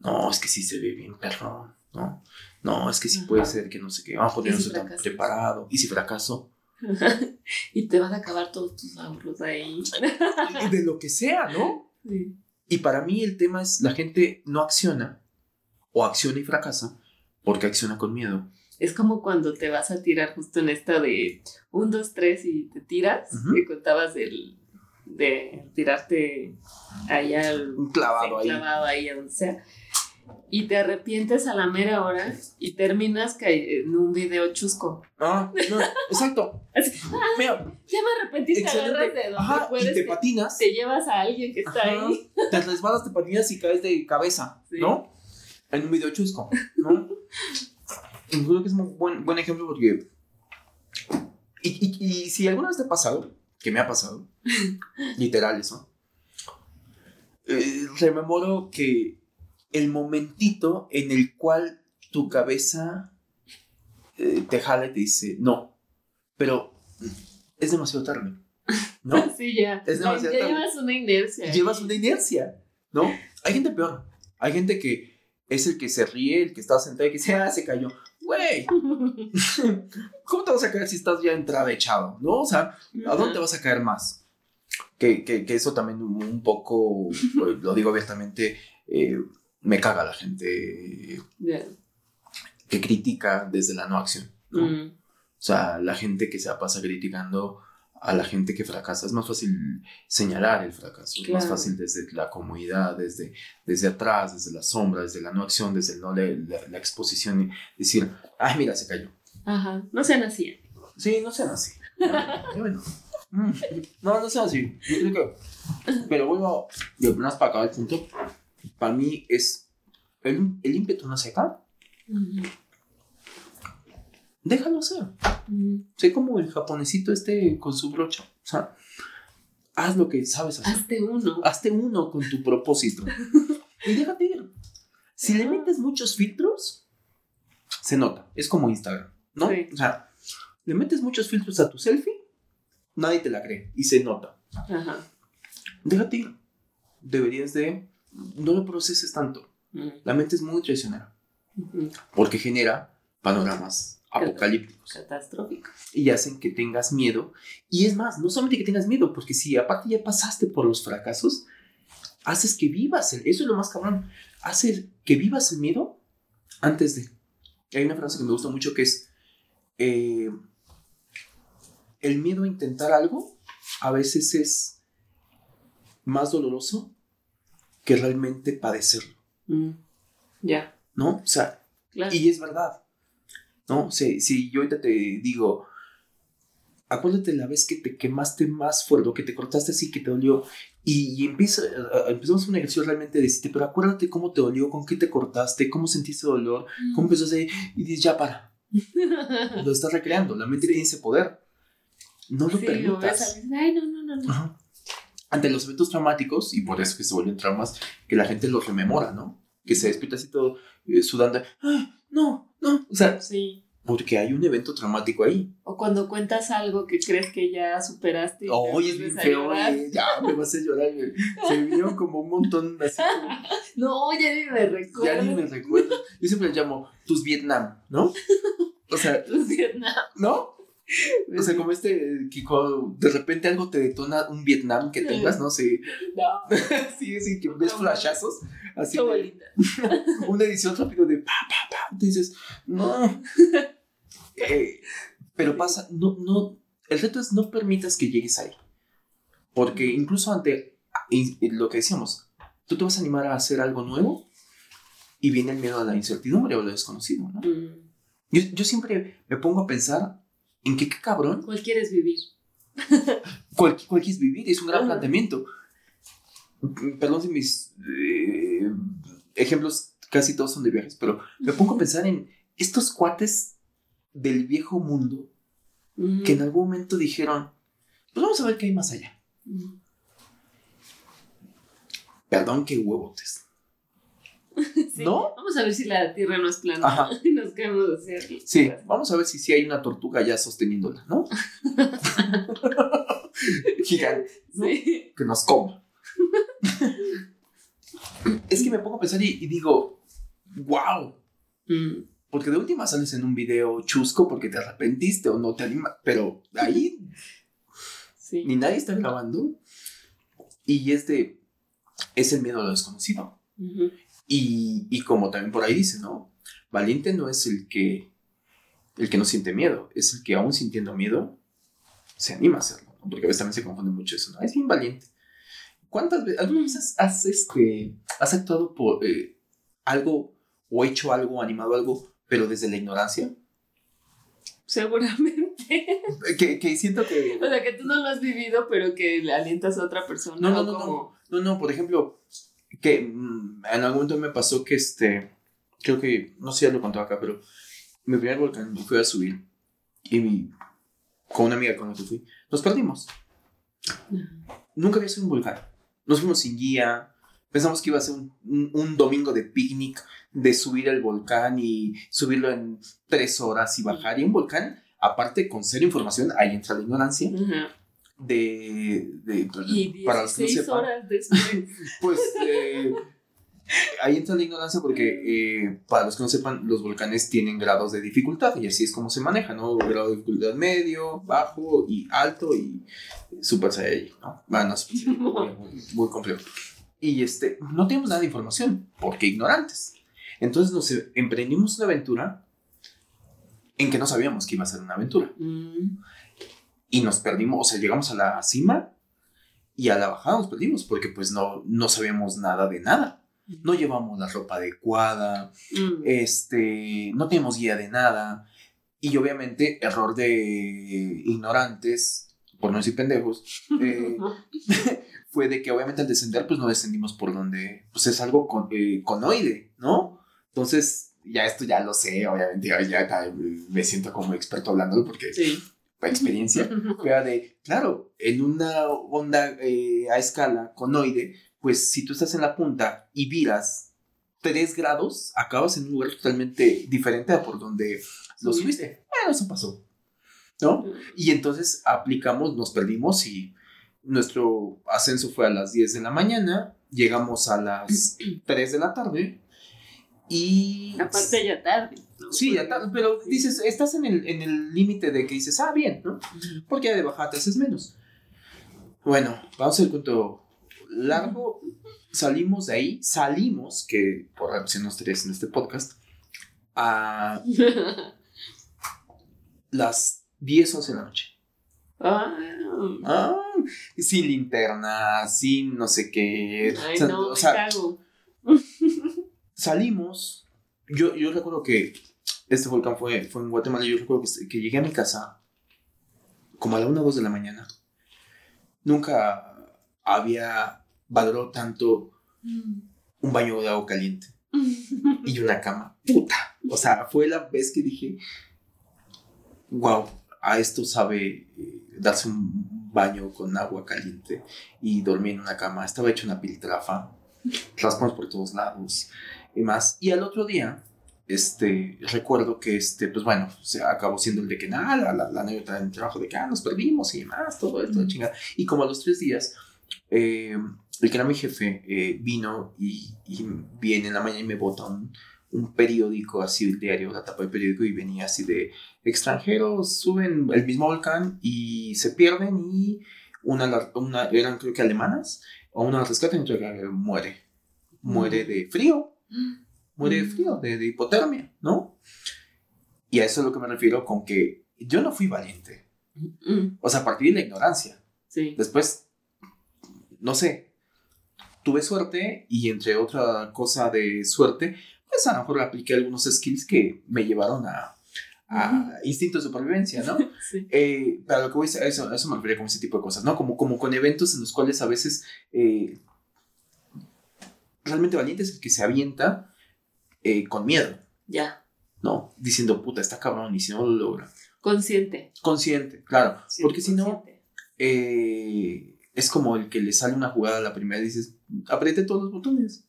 no, es que sí se ve bien perrón, ¿no? No, es que sí puede ser que no sé qué, vamos a poner ¿Y no si estoy tan preparado, y si fracaso, [LAUGHS] y te vas a acabar todos tus ahorros ahí. y de lo que sea, ¿no? [LAUGHS] Sí. Y para mí el tema es, la gente no acciona, o acciona y fracasa, porque acciona con miedo. Es como cuando te vas a tirar justo en esta de un, dos, tres y te tiras. Que contabas del, de tirarte ahí al Un clavado ahí. clavado ahí donde sea. Y te arrepientes a la mera hora y terminas en un video chusco. Ah, no, exacto. Así, Mira, ya me arrepentí, te Excelente. agarras de donde ajá, puedes. y te te, patinas, te llevas a alguien que está Ajá. ahí. te resbalas, te patinas y caes de cabeza, Sí. ¿no? En un video chusco, ¿no? [LAUGHS] Creo que es un buen, buen ejemplo porque... Y, y, y si alguna vez te ha pasado, que me ha pasado, [LAUGHS] literal eso, eh, rememoro que el momentito en el cual tu cabeza eh, te jala y te dice, no, pero es demasiado tarde, ¿no? [LAUGHS] Sí, ya. Es demasiado ya tarde. llevas una inercia. llevas una inercia, ¿no? Hay gente peor. Hay gente que es el que se ríe, el que está sentado y que dice, ah, se cayó. Güey, [LAUGHS] ¿cómo te vas a caer si estás ya entrada echado? ¿No? O sea, ¿a dónde te vas a caer más? Que, que, que eso también un poco, pues, lo digo abiertamente, eh, me caga la gente que critica desde la no acción. ¿no? Mm. O sea, la gente que se pasa criticando a la gente que fracasa. Es más fácil señalar el fracaso. Es más fácil desde la comodidad, desde, desde atrás, desde la sombra, desde la no acción, desde el no la, la exposición decir, ay, mira, se cayó. Ajá. No sean así. Sí, no sean así. Bueno, mm, no, no sean así. Pero vuelvo, y apenas para acabar el punto, para mí es el, el ímpetu no seca, Ujú. Déjalo ser. Sé como el japonesito este con su brocha. O sea, haz lo que sabes hacer. Hazte uno. Hazte uno con tu propósito. [LAUGHS] y déjate ir. Si le metes muchos filtros, se nota. Es como Instagram, ¿no? Sí. O sea, le metes muchos filtros a tu selfie, nadie te la cree y se nota. Ajá. Déjate ir. Deberías de... No lo proceses tanto. La mente es muy traicionera porque genera panoramas apocalípticos. Catastrófico. y hacen que tengas miedo. Y es más, no solamente que tengas miedo, porque si aparte ya pasaste por los fracasos, haces que vivas el, eso es lo más cabrón, haces que vivas el miedo antes de. Hay una frase que me gusta mucho que es, eh, el miedo a intentar algo a veces es más doloroso que realmente padecerlo. Mm. Ya. ¿No? O sea, Claro. y es verdad. ¿No? Si, si yo ahorita te digo, acuérdate la vez que te quemaste más fuerte, o que te cortaste así, que te dolió, y, y empieza, a- empezamos un ejercicio realmente de decirte, pero acuérdate cómo te dolió, con qué te cortaste, cómo sentiste dolor, cómo empezaste, y dices, ya para, [LAUGHS] lo estás recreando, la mente tiene ese poder. No lo Sí, lo ves permitas. Ay, no, no, no, no. Ajá. Ante los eventos traumáticos, y por eso que se vuelven traumas, que la gente los rememora, ¿no? Que se despierta así todo eh, sudando. ¡Ah, no, no! O sea, Sí. porque hay un evento traumático ahí. O cuando cuentas algo que crees que ya superaste. Oye, es bien feo, oye, ya me vas a llorar. Se vieron como un montón así. como- [LAUGHS] No, ya ni me recuerdo. ya ni me recuerdo. Yo siempre le llamo tus Vietnam, ¿no? O sea, [LAUGHS] Tus Vietnam. ¿no? [LAUGHS] O sea, como este, que cuando de repente algo te detona un Vietnam que tengas, ¿no? Sí, No, [LAUGHS] sí, sí, que ves flashazos. Así qué de- bonita. [LAUGHS] una edición rápido de pa, pa, pa. Dices, no. Eh, pero pasa, no, no. El reto es no permitas que llegues ahí. Porque incluso ante lo que decíamos, tú te vas a animar a hacer algo nuevo y viene el miedo a la incertidumbre o lo desconocido, ¿no? Mm. Yo, yo siempre me pongo a pensar en que qué cabrón, ¿Cuál quieres vivir? [LAUGHS] cuál, cuál quieres vivir, es un gran planteamiento. Perdón si mis eh, ejemplos casi todos son de viajes, pero me pongo a pensar en estos cuates del viejo mundo que en algún momento dijeron, pues vamos a ver qué hay más allá. Mm. Perdón, qué huevotes. [LAUGHS] Sí. ¿No? Vamos a ver si la tierra no es plana. Ajá. [LAUGHS] Y nos queremos hacer. Sí, vamos a ver si sí hay una tortuga ya sosteniéndola, ¿no? [LAUGHS] Gigante, ¿no? Sí. que nos coma. es que me pongo a pensar y, y digo, wow, Mm. porque de última sales en un video chusco porque te arrepentiste o no te animas, pero ahí Sí. ni nadie está grabando y es de, es el miedo a lo desconocido. Ujú. Y, y como también por ahí dice, ¿no? Valiente no es el que, el que no siente miedo, es el que aún sintiendo miedo se anima a hacerlo, ¿no? porque a veces también se confunde mucho eso, ¿no? Es bien valiente. ¿Cuántas veces, alguna vez has, has, este, has actuado por eh, algo o hecho algo, animado algo, pero desde la ignorancia? Seguramente. Eh, Que, que siento que... O sea, que tú no lo has vivido, pero que le alientas a otra persona. No, no, no, como- No, no, por ejemplo, que mm, en algún momento me pasó que este, creo que, no sé si ya lo contaba acá, pero mi primer volcán fui a subir y mi- con una amiga con la que fui, nos perdimos. Nunca había sido un volcán. Nos fuimos sin guía, pensamos que iba a ser un, un- un domingo de picnic, de subir el volcán y subirlo en tres horas y bajar. Y un volcán, aparte con cero información, ahí entra la ignorancia Ajá. De... de- Y para los que no 16 sepan, horas después. [LAUGHS] pues eh, ahí entra la ignorancia porque eh, para los que no sepan, los volcanes tienen grados de dificultad y así es como se maneja, ¿no? Grado de dificultad medio, bajo y alto y super saiyajin, ¿no? Bueno, es muy, muy- muy complejo. Y este, no tenemos nada de información porque ignorantes. Entonces nos emprendimos una aventura en que no sabíamos que iba a ser una aventura Mm. Y nos perdimos, o sea, llegamos a la cima y a la bajada nos perdimos porque pues no, no sabíamos nada de nada. No llevamos la ropa adecuada, Mm. este, no teníamos guía de nada y obviamente error de ignorantes, por no decir pendejos, [LAUGHS] eh, [LAUGHS] fue de que obviamente al descender pues no descendimos por donde, pues es algo con, eh, conoide, ¿no? Entonces, ya esto ya lo sé, obviamente ya, ya me siento como experto hablando porque Sí. Experiencia, era de, claro, en una onda eh, a escala conoide, pues si tú estás en la punta y viras 3 grados, acabas en un lugar totalmente diferente a por donde lo subiste. Bueno, eso pasó, ¿no? Y entonces aplicamos, nos perdimos y nuestro ascenso fue a las 10 de la mañana, llegamos a las [CLEARS THROAT] 3 de la tarde y... Aparte ya tarde. ¿No? Sí, ya Porque- está, pero dices, estás en el en el límite de que dices, ah, bien, ¿no? Porque ya de bajada te haces menos. Bueno, vamos a hacer el cuento largo, salimos de ahí, salimos, que por opción nos tres en este podcast, a [LAUGHS] las 10, 11 de la noche. Ah, Ah, sin linterna, sin no sé qué. Ay, O sea, no, o sea, cago. salimos. Yo, yo recuerdo que este volcán fue, fue en Guatemala. Yo recuerdo que, que llegué a mi casa como a la 1 o 2 de la mañana. Nunca había valorado tanto un baño de agua caliente [LAUGHS] y una cama. Puta. O sea, fue la vez que dije, wow, a esto sabe eh, darse un baño con agua caliente y dormir en una cama. Estaba hecho una piltrafa, [LAUGHS] raspones por todos lados y más. Y al otro día, este, recuerdo que, este, pues bueno, se acabó siendo el de que nada, la, la, la anécdota del trabajo de que ah, nos perdimos y demás, todo esto, Ujú. chingada. Y como a los tres días, eh, el que era mi jefe eh, vino y, y viene en la mañana y me bota un, un periódico, así el diario, la tapa del periódico, y venía así de extranjeros suben el mismo volcán y se pierden y una, una eran creo que alemanas, o una rescatan y otra muere. Muere de frío, muere de frío, de, de hipotermia, ¿no? Y a eso es lo que me refiero con que yo no fui valiente. Mm, O sea, a partir de la ignorancia. Sí. Después, no sé, tuve suerte y entre otra cosa de suerte, pues a lo mejor apliqué algunos skills que me llevaron a, a instinto de supervivencia, ¿no? [LAUGHS] Sí. Eh, pero lo que voy a eso, eso me refería con ese tipo de cosas, ¿no? Como, como con eventos en los cuales a veces eh, realmente valiente es el que se avienta eh, con miedo, Ya. ¿no? Diciendo, puta, está cabrón y si no lo logra. Consciente. Consciente, claro. Sí, porque si no, eh, es como el que le sale una jugada a la primera y dices, apreté todos los botones,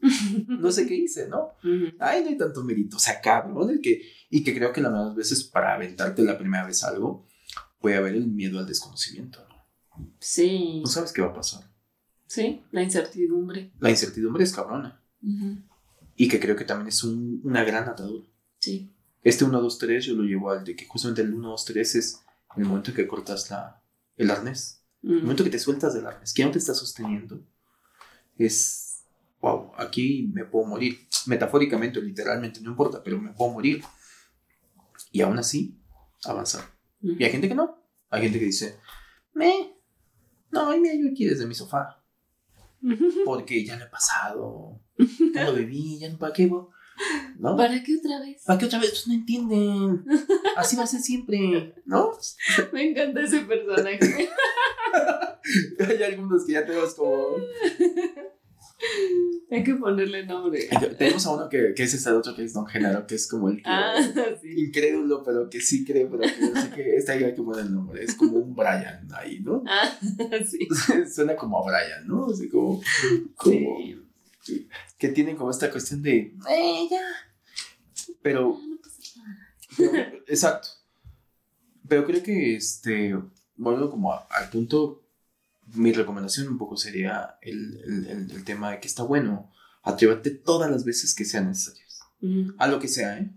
no sé qué hice, ¿no? [LAUGHS] Ay, no hay tanto mérito, o sea, cabrón, el que, y que creo que las veces para aventarte la primera vez algo, puede haber el miedo al desconocimiento, ¿no? Sí. No sabes qué va a pasar. Sí, la incertidumbre. La incertidumbre es cabrona. Y que creo que también es un- una gran atadura. Sí. Este 1, 2, 3 yo lo llevo al de que justamente el 1, 2, 3 es el momento en que cortas la, el arnés. El Ujú. momento que te sueltas del arnés, que no te está sosteniendo, es, wow, aquí me puedo morir. Metafóricamente o literalmente, no importa, pero me puedo morir. Y aún así, avanzar. Ujú. Y hay gente que no. Hay gente que dice, me, no, ay, mira, yo aquí desde mi sofá, porque ya lo he pasado, [LAUGHS] ya lo viví, ya no, ¿para qué? voy?" ¿No? ¿Para qué otra vez? ¿Para qué otra vez? Pues no entienden. Así va a ser siempre, ¿no? [LAUGHS] Me encanta ese personaje. [LAUGHS] Hay algunos que ya tenemos como [LAUGHS] Hay que ponerle nombre. Tenemos a uno que, que es este otro que es Don Genaro, que es como el que Ah, [LAUGHS] sí. incrédulo, pero que sí cree, pero que no sé qué. Este hay que poner el nombre. Es como un Brian ahí, ¿no? [LAUGHS] Ah, sí. Suena como a Brian, ¿no? Así como, como Sí. que tienen como esta cuestión de. "Eh, ya". Pero, nada. pero- exacto. Pero creo que este. Volviendo como a- al punto, mi recomendación un poco sería el, el- el- el tema de que está bueno atrévete todas las veces que sean necesarias. A lo que sea, ¿eh?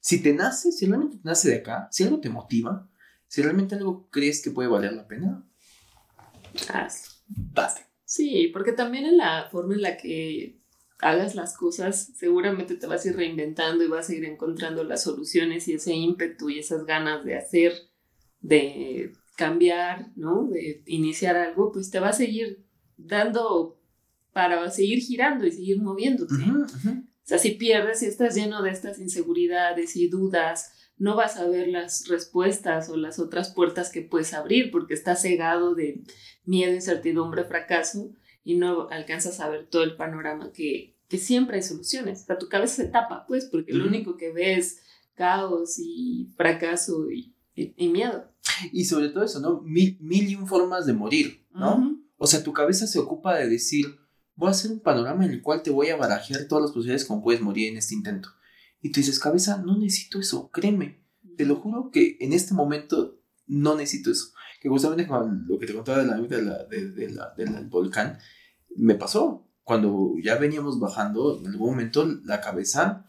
Si te nace, si realmente te nace de acá, si algo te motiva, si realmente algo crees que puede valer la pena, Hazlo. basta. Sí, porque también en la forma en la que hagas las cosas, seguramente te vas a ir reinventando y vas a ir encontrando las soluciones y ese ímpetu y esas ganas de hacer, de cambiar, ¿no? De iniciar algo, pues te va a seguir dando para seguir girando y seguir moviéndote. O sea, si pierdes, si estás lleno de estas inseguridades y dudas, no vas a ver las respuestas o las otras puertas que puedes abrir porque estás cegado de miedo, incertidumbre, fracaso y no alcanzas a ver todo el panorama que, que siempre hay soluciones. O sea, tu cabeza se tapa, pues, porque lo Ujú. único que ves es caos y fracaso y, y- y miedo. Y sobre todo eso, ¿no? Mil, mil y un formas de morir, ¿no? O sea, tu cabeza se ocupa de decir, voy a hacer un panorama en el cual te voy a barajear todas las posibilidades como puedes morir en este intento. Y tú dices, cabeza, no necesito eso, créeme. Te lo juro que en este momento no necesito eso. Que justamente con lo que te contaba de la, de la- de- de la- del volcán, me pasó. Cuando ya veníamos bajando, en algún momento la cabeza,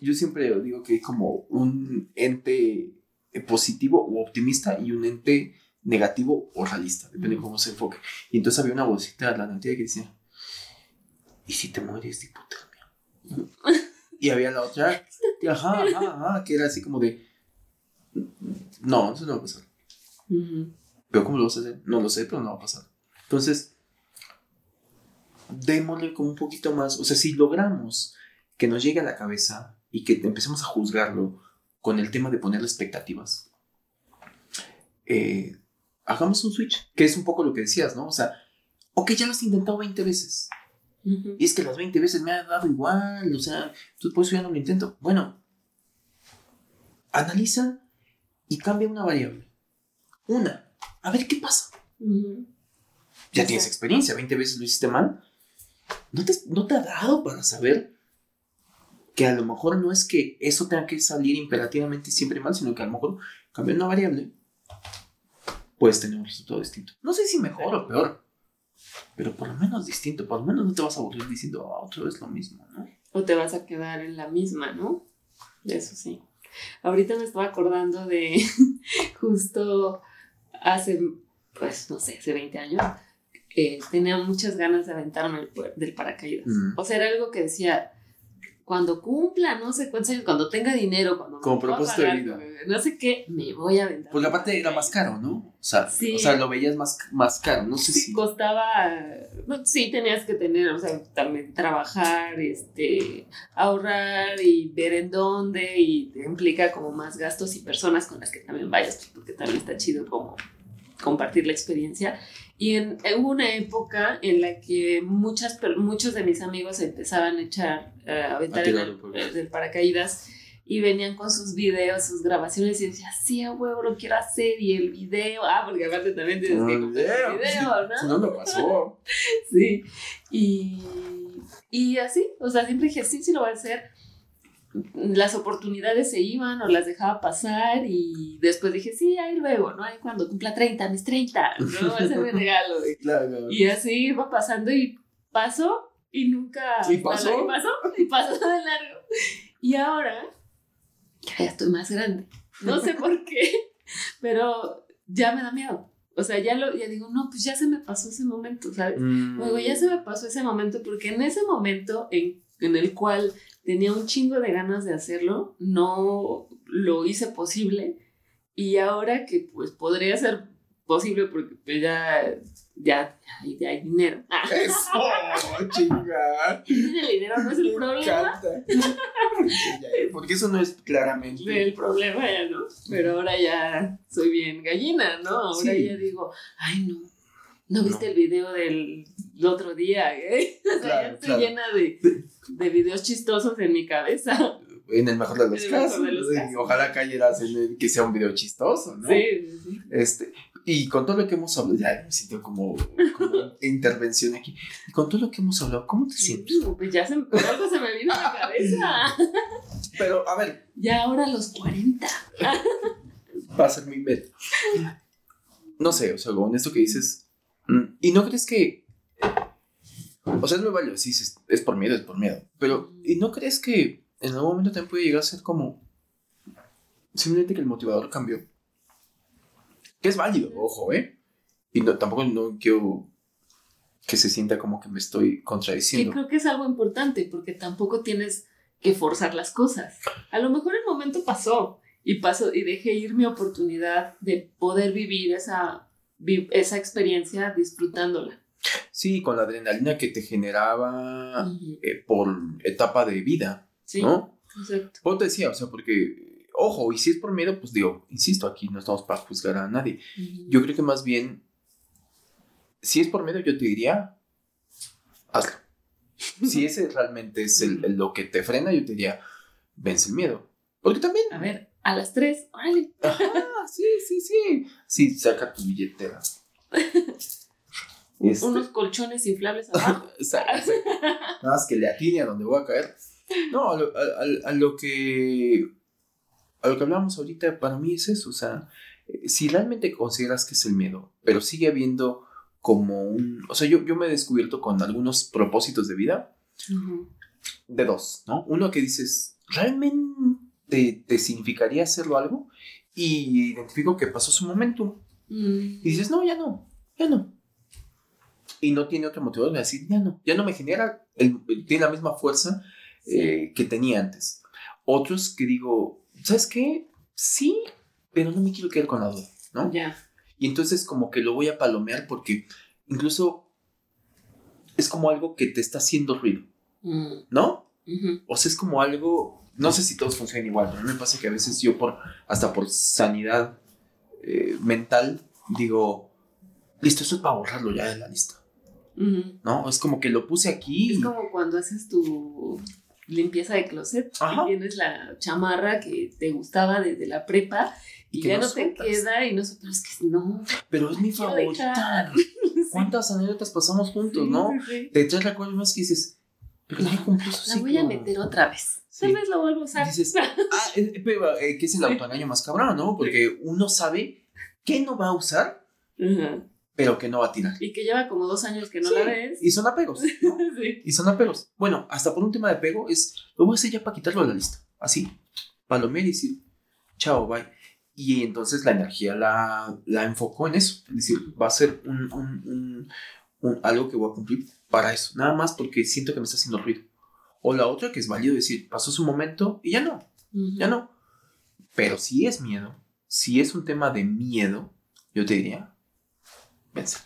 yo siempre digo que es como un ente positivo o optimista y un ente negativo o realista, depende de Mm. cómo se enfoque. Y entonces había una vocita de la noticia que decía, ¿y si te mueres de hipotermia? [LAUGHS] y había la otra, ajá, ajá, ajá, que era así como de, no, eso no va a pasar. Pero ¿cómo lo vas a hacer? No lo sé, pero no va a pasar. Entonces, démosle como un poquito más, o sea, si logramos que nos llegue a la cabeza y que empecemos a juzgarlo con el tema de ponerle expectativas, eh, hagamos un switch, que es un poco lo que decías, ¿no? O sea, ok, ya lo has intentado 20 veces. Y es que las 20 veces me ha dado igual, o sea, tú por eso ya no lo intento. Bueno, analiza y cambia una variable. Una, a ver qué pasa. Ya tienes experiencia, 20 veces lo hiciste mal. ¿No te, ¿No te ha dado para saber que a lo mejor no es que eso tenga que salir imperativamente siempre mal, sino que a lo mejor cambiar una variable puedes tener un resultado distinto. No sé si mejor o peor, pero por lo menos distinto. Por lo menos no te vas a aburrir diciendo ah, otra vez lo mismo, ¿no? O te vas a quedar en la misma, ¿no? Eso sí. Ahorita me estaba acordando de [LAUGHS] justo hace, pues no sé, hace 20 años, eh, tenía muchas ganas de aventarme del paracaídas. O sea, era algo que decía, cuando cumpla, no sé cuántos años, cuando tenga dinero, cuando propósito de vida. No sé qué, me voy a aventar. Porque aparte era más caro, ¿no? O sea, o sea lo veías más, más caro, no sé sí, si. costaba, sí tenías que tener, o sea, también trabajar, este, ahorrar y ver en dónde y te implica como más gastos y personas con las que también vayas, porque también está chido como compartir la experiencia. Y en, hubo una época en la que muchas, muchos de mis amigos empezaban a echar, eh, a aventar el, del paracaídas y venían con sus videos, sus grabaciones y decía, sí, a huevo, lo quiero hacer y el video, ah, porque aparte también tienes que comprar el video, ¿no? No, me pasó. [LAUGHS] sí, y, y así, o sea, siempre dije, sí, sí lo voy a hacer las oportunidades se iban o las dejaba pasar y después dije, sí, ahí luego, ¿no? Ahí cuando cumpla 30, mis 30, ¿no? [LAUGHS] Ese es mi regalo. Claro. Y así iba pasando y pasó y nunca... ¿Y pasó? Y pasó, y pasó de largo. Y ahora, ya estoy más grande. No sé por [LAUGHS] qué, pero ya me da miedo. O sea, ya, lo, ya digo, no, pues ya se me pasó ese momento, ¿sabes? Luego ya se me pasó ese momento porque en ese momento en, en el cual tenía un chingo de ganas de hacerlo, no lo hice posible y ahora que pues podría ser posible porque pues ya, ya, ya, hay dinero. [LAUGHS] Eso, chinga. El dinero no es el problema. [LAUGHS] porque eso no es claramente. El problema ya no, pero ahora ya soy bien gallina, ¿no? Ahora ya digo, ay no, ¿no viste el video del otro día? ¿eh? [LAUGHS] ya estoy llena de de videos chistosos en mi cabeza. En el mejor de los, casos, Ojalá cayeras en el que sea un video chistoso, ¿no? Sí, sí. Este, y con todo lo que hemos hablado, ya me siento como, como [LAUGHS] intervención aquí. Y con todo lo que hemos hablado, ¿cómo te sientes? Pues ya se, algo se me vino a la cabeza. [LAUGHS] Pero, a ver. Ya ahora los 40. Va a ser mi meta. No sé, o sea, con esto que dices. Mm, ¿Y no crees que o sea, es muy válido, sí, es, por miedo, es por miedo. Pero, ¿y no crees que en algún momento también puede llegar a ser como simplemente que el motivador cambió? Que es válido, ojo, ¿eh? Y no, tampoco no quiero que se sienta como que me estoy contradiciendo. Que creo que es algo importante, porque tampoco tienes que forzar las cosas. A lo mejor el momento pasó y pasó y dejé ir mi oportunidad de poder vivir esa, esa experiencia disfrutándola. Sí, con la adrenalina que te generaba eh, por etapa de vida, sí, ¿no? Exacto. Pues te decía, o sea, porque, ojo, y si es por miedo, pues digo, insisto, aquí no estamos para juzgar a nadie. Yo creo que más bien, si es por miedo, yo te diría, hazlo. [LAUGHS] si ese realmente es el, lo que te frena, yo te diría, vence el miedo. Porque también... A ver, a las tres, órale. sí, sí, sí. Sí, saca tu billetera. [LAUGHS] Este, Unos colchones inflables abajo. [LAUGHS] [LAUGHS] Nada más que le atine a donde voy a caer. No, a lo, que. A lo que hablamos ahorita, para mí es eso. O sea, eh, si realmente consideras que es el miedo, pero sigue habiendo como un. O sea, yo, yo me he descubierto con algunos propósitos de vida. De dos, ¿no? Uno que dices, ¿realmente te significaría hacerlo algo? Y identifico que pasó su momento. Mm. Y dices, no, ya no, ya no y no tiene otro motivo de decir, ya no, ya no me genera, el, tiene la misma fuerza eh, que tenía antes. Otros que digo, ¿sabes qué? Sí, pero no me quiero quedar con la duda, ¿no? Ya. Y entonces como que lo voy a palomear porque incluso es como algo que te está haciendo ruido, Mm, ¿no? Ujú. O sea, es como algo, no sé si todos funcionan igual, pero a mí me pasa que a veces yo por, hasta por sanidad eh, mental, digo, listo, esto es para borrarlo ya de la lista, Ujú. ¿no? Es como que lo puse aquí Es y- como cuando haces tu limpieza de closet Ajá. y tienes la chamarra que te gustaba desde la prepa y, Y que ya no te queda y no sueltas que no. pero es mi favorita. [LAUGHS] ¿Cuántas anécdotas pasamos juntos, Sí, no? sí. Te traes recuerdos más que dices, pero ya cumplió su La voy a ciclo". meter otra vez. Sí. Tal vez lo vuelvo a usar. Dices, [LAUGHS] Ah, eh, pero, eh, que es el autoengaño más cabrón, ¿no? Porque uno sabe qué no va a usar, Ajá. pero que no va a tirar. Y que lleva como dos años que no Sí, la ves. Y son apegos, ¿no? [LAUGHS] Sí. Y son apegos. Bueno, hasta por un tema de apego es, lo voy a hacer ya para quitarlo de la lista. Así, palomear y decir, chao, bye. Y entonces la energía la, la enfocó en eso. Es decir, va a ser un, un- un- un- algo que voy a cumplir para eso. Nada más porque siento que me está haciendo ruido. O la otra que es válido decir, pasó su momento y ya no. Ya no. Pero si es miedo, si es un tema de miedo, yo te diría, vence.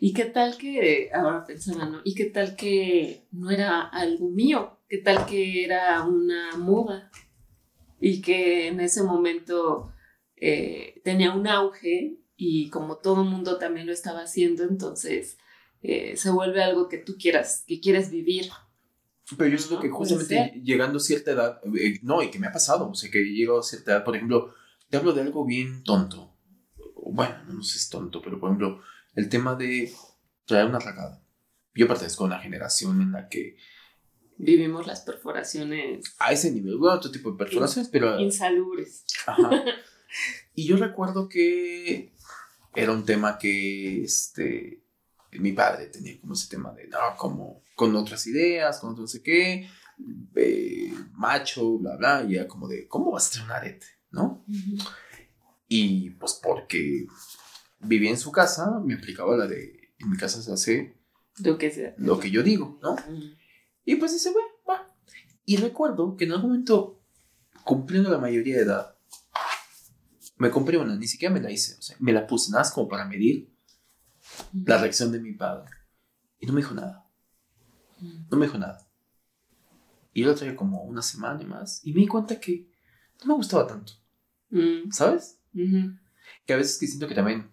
¿Y qué tal que, ahora pensaba, ¿no? ¿Y qué tal que no era algo mío? ¿Qué tal que era una moda? Y que en ese momento eh, tenía un auge y como todo el mundo también lo estaba haciendo, entonces eh, se vuelve algo que tú quieras, que quieres vivir. Pero yo siento No, que justamente llegando a cierta edad, eh, no, y que me ha pasado, o sea, que llego a cierta edad, por ejemplo, te hablo de algo bien tonto. Bueno, no sé si es tonto, pero por ejemplo, el tema de traer una ragada. Yo pertenezco a una generación en la que Vivimos las perforaciones a ese nivel, bueno, otro tipo de perforaciones, pero insalubres. Ajá. [LAUGHS] Y yo recuerdo que era un tema que este, mi padre tenía como ese tema de, no, como con otras ideas, con no sé qué, eh, macho, bla, bla, y era como de, ¿cómo vas a tener un arete? ¿No? Y pues porque vivía en su casa, me aplicaba la de, en mi casa se hace Lo que sea. lo que yo digo, ¿no? Ujú. Y pues dice, bueno, va. Y recuerdo que en algún momento, cumpliendo la mayoría de edad, me compré una, ni siquiera me la hice, o sea, me la puse nada más como para medir la reacción de mi padre. Y no me dijo nada, no me dijo nada. Y yo lo traía como una semana y más, y me di cuenta que no me gustaba tanto, Mm, ¿sabes? ujú. Que a veces que siento que también,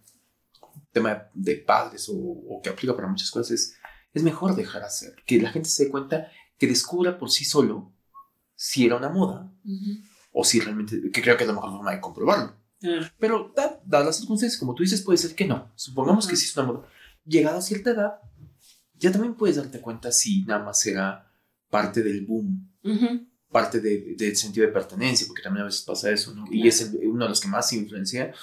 tema de padres o, o que aplica para muchas cosas, es, es mejor dejar hacer, que la gente se dé cuenta, que descubra por sí solo si era una moda o si realmente, que creo que es la mejor forma de comprobarlo. Claro. Pero da- dadas las circunstancias, como tú dices, puede ser que no. Supongamos que sí es una moda. Llegada a cierta edad, ya también puedes darte cuenta si nada más era parte del boom, Ujú. parte de- del sentido de pertenencia, porque también a veces pasa eso, ¿no? Y Claro. es el- uno de los que más influencia,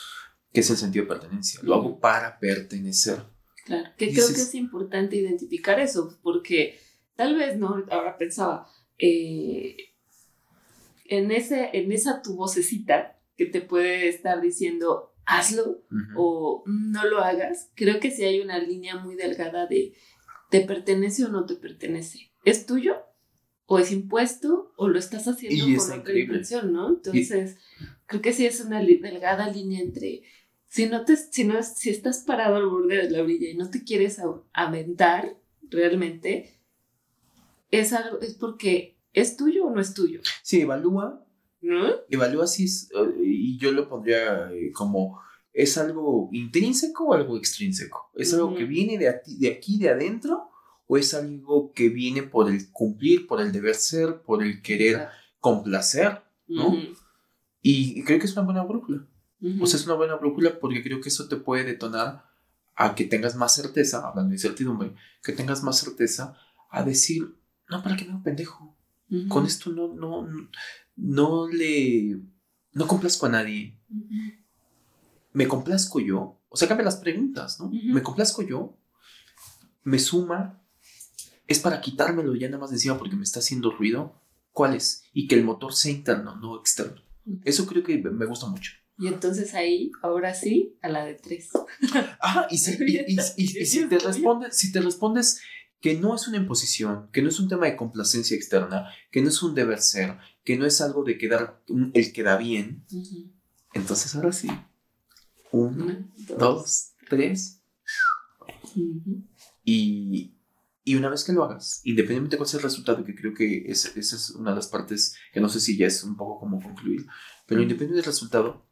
que es el sentido de pertenencia. Lo hago para pertenecer. Claro, que Dices- creo que es importante identificar eso, porque tal vez, ¿no? Ahora pensaba, eh, en, ese, en esa tu vocecita que te puede estar diciendo, hazlo o no lo hagas, creo que sí hay una línea muy delgada de, ¿te pertenece o no te pertenece? ¿Es tuyo? ¿O es impuesto? ¿O lo estás haciendo Y con está otra increíble. intención, no? Entonces, creo que sí es una delgada línea entre si no te si no si estás parado al borde de la orilla y no te quieres aventar realmente es algo es porque es tuyo o no es tuyo Sí, evalúa ¿no? evalúa si es, eh, y yo lo pondría eh, como, ¿es algo intrínseco o algo extrínseco? ¿Es algo que viene de, aquí, de adentro? ¿O es algo que viene por el cumplir, por el deber ser, por el querer complacer? ¿no? Y, y creo que es una buena brújula. O sea, es una buena brújula porque creo que eso te puede detonar a que tengas más certeza, hablando de incertidumbre, que tengas más certeza a decir, no, ¿para qué me hago pendejo? Con esto no, no, no le, no complazco a nadie. me complazco yo, o sea, cambia las preguntas, ¿no? Me complazco yo, me suma, es para quitármelo ya nada más de encima porque me está haciendo ruido. ¿Cuál es? Y que el motor sea interno, no externo. Eso creo que me gusta mucho. Y entonces ahí, ahora sí, a la de tres. Ajá, [LAUGHS] y si, y, y, y, y [LAUGHS] si te respondes, si te respondes que no es una imposición, que no es un tema de complacencia externa, que no es un deber ser, que no es algo de quedar, el queda bien, entonces ahora sí. Uno, dos, tres. y, y, una vez que lo hagas, independientemente de cuál sea el resultado, que creo que esa es una de las partes que no sé si ya es un poco como concluir, pero independientemente del resultado,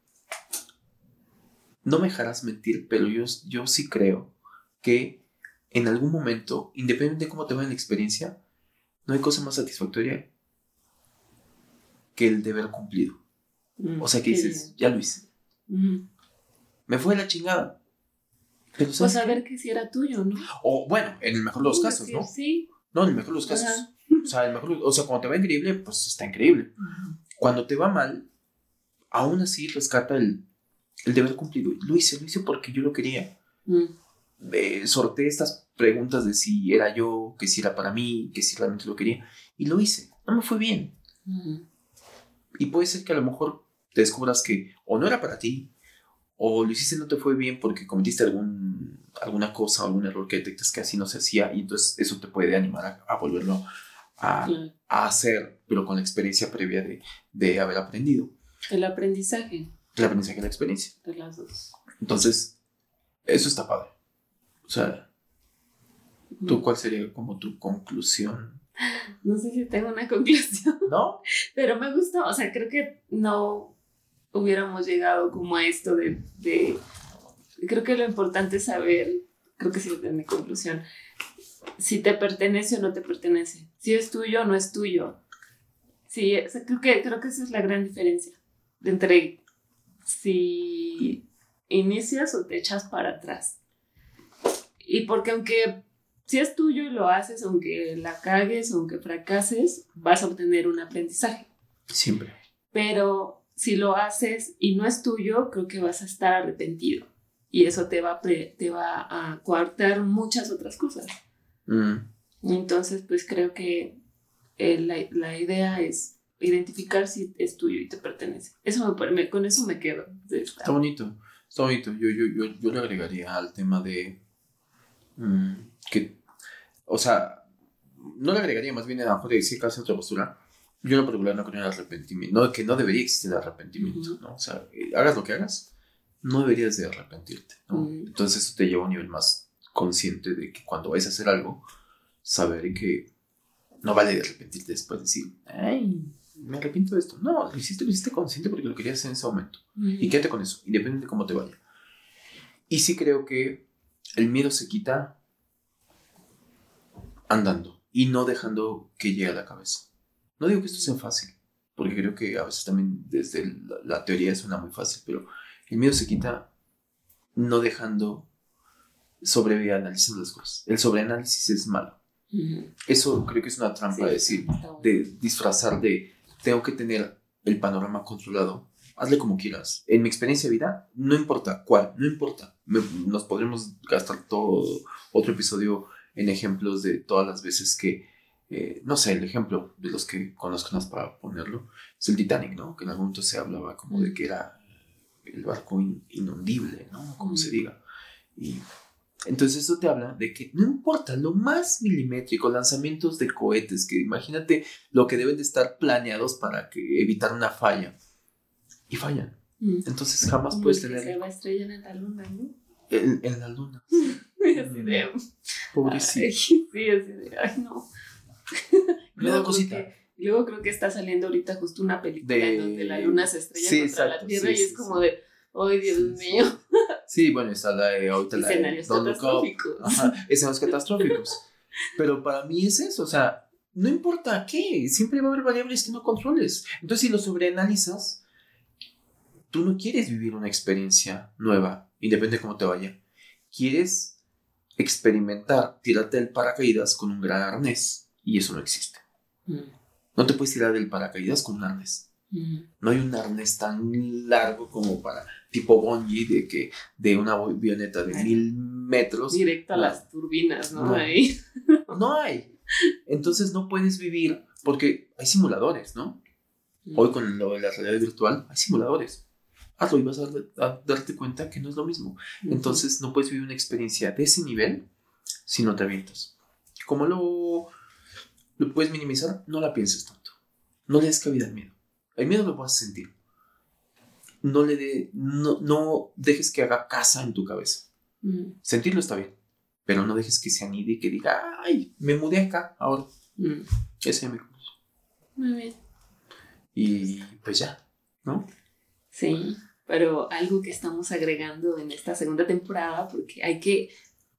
no me dejarás mentir, pero yo, yo sí creo que en algún momento, independientemente de cómo te va en la experiencia, no hay cosa más satisfactoria que el deber cumplido. Mm, o sea que dices, ya lo hice. Me fue la chingada. Pero pues saber que si era tuyo, ¿no? O bueno, en el mejor de los casos, ¿no? Sí. No, en el mejor de los casos. O sea, el mejor, o sea, cuando te va increíble, pues está increíble. Cuando te va mal, aún así rescata el, el deber cumplido. Lo hice, lo hice porque yo lo quería. Mm. Eh, sorteé estas preguntas de si era yo, que si era para mí, que si realmente lo quería. Y lo hice. No me fue bien. Y puede ser que a lo mejor te descubras que o no era para ti, o lo hiciste y no te fue bien porque cometiste algún, alguna cosa o algún error que detectas que así no se hacía, y entonces eso te puede animar a, volverlo a, a, hacer, pero con la experiencia previa de, de haber aprendido. El aprendizaje. El aprendizaje y la experiencia. De las dos. Entonces, eso está padre. O sea, ¿tú cuál sería como tu conclusión? No sé si tengo una [LAUGHS] conclusión. ¿No? Pero me gustó, o sea, creo que no hubiéramos llegado como a esto de, de creo que lo importante es saber, creo que sí es mi conclusión, si te pertenece o no te pertenece, si es tuyo o no es tuyo. Sí, creo, que, creo que esa es la gran diferencia entre si inicias o te echas para atrás. Y porque aunque si es tuyo y lo haces, aunque la cagues, aunque fracases, vas a obtener un aprendizaje. Siempre. Pero si lo haces y no es tuyo, creo que vas a estar arrepentido. Y eso te va a, te va a coartar muchas otras cosas. Mm. Entonces, pues creo que eh, la, la, idea es identificar si es tuyo y te pertenece. Eso me, con eso me quedo. Está bonito, está bonito. Yo, yo, yo, yo le agregaría al tema de mm, que o sea, no le agregaría más bien a lo de decir casi otra postura. Yo en lo particular no creo en el arrepentimiento, no, que no debería existir el arrepentimiento, ¿no? O sea, eh, hagas lo que hagas, no deberías de arrepentirte, ¿no? Entonces eso te lleva a un nivel más consciente de que cuando vayas a hacer algo, saber que no vale de arrepentirte después de decir, ay, me arrepiento de esto. No, lo hiciste, lo hiciste consciente porque lo querías hacer en ese momento. Y quédate con eso, independientemente de cómo te vaya. Y sí creo que el miedo se quita andando y no dejando que llegue a la cabeza. No digo que esto sea fácil, porque creo que a veces también desde la, teoría suena muy fácil, pero el miedo se quita no dejando sobre analizando las cosas. El sobreanálisis es malo. Eso creo que es una trampa de decir, de disfrazar de tengo que tener el panorama controlado. Hazle como quieras. En mi experiencia de vida, no importa cuál, no importa. nos podremos gastar todo otro episodio en ejemplos de todas las veces que, eh, no sé, el ejemplo de los que conozco más para ponerlo, es el Titanic, ¿no? Que en algún momento se hablaba como de que era el barco inundible, ¿no? Como se diga. Y entonces eso te habla de que no importa lo más milimétrico, lanzamientos de cohetes, que imagínate lo que deben de estar planeados para que evitar una falla. Y fallan. Entonces jamás puedes tener... Se va a estrellar en la luna, ¿no? En, la luna. [LAUGHS] así Pobrecito. sí, así de, ay, no. [LAUGHS] Me da cosita. luego creo que está saliendo ahorita justo una película de... donde la luna se estrella contra la Tierra y es como de, ay, Dios mío. Sí, bueno, está la de ahorita la Escenarios catastróficos. Ajá, escenarios catastróficos. Pero para mí es eso, o sea, no importa qué, siempre va a haber variables que no controles. Entonces, si lo sobreanalizas, tú no quieres vivir una experiencia nueva, independiente de cómo te vaya. Quieres experimentar, tirarte del paracaídas con un gran arnés. Y eso no existe. Mm. No te puedes tirar del paracaídas con un arnés. Mm. No hay un arnés tan largo como para tipo bungee de que de una avioneta de mil metros. Directo a las turbinas, ¿no? hay. [LAUGHS] no hay. Entonces no puedes vivir porque hay simuladores, ¿no? Mm. Hoy con lo de la realidad virtual hay simuladores hazlo y vas a, a darte cuenta que no es lo mismo. Entonces no puedes vivir una experiencia de ese nivel si no te avientas. ¿Cómo lo, lo puedes minimizar? No la pienses tanto. No le des cabida al miedo. El miedo lo vas a sentir. No le de, no, no dejes que haga casa en tu cabeza. Mm, Sentirlo está bien, pero no dejes que se anide y que diga, ay, me mudé acá ahora. mm. Ese conclusión. Muy bien. Y pues ya, ¿no? Sí, pero algo que estamos agregando en esta segunda temporada, porque hay que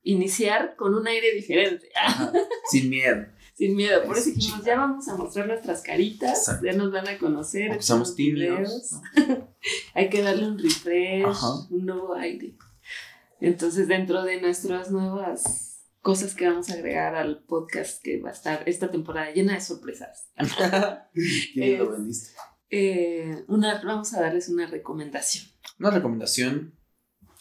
iniciar con un aire diferente, [LAUGHS] Sin miedo. sin miedo. Por eso dijimos, ya vamos a mostrar nuestras caritas, Exacto. ya nos van a conocer. Estos somos tímidos. [LAUGHS] Hay que darle un refresh, Ajá. un nuevo aire. Entonces, dentro de nuestras nuevas cosas que vamos a agregar al podcast, que va a estar esta temporada llena de sorpresas, [LAUGHS] ¿Quién lo vendiste? Eh, una, vamos a darles una recomendación. Una recomendación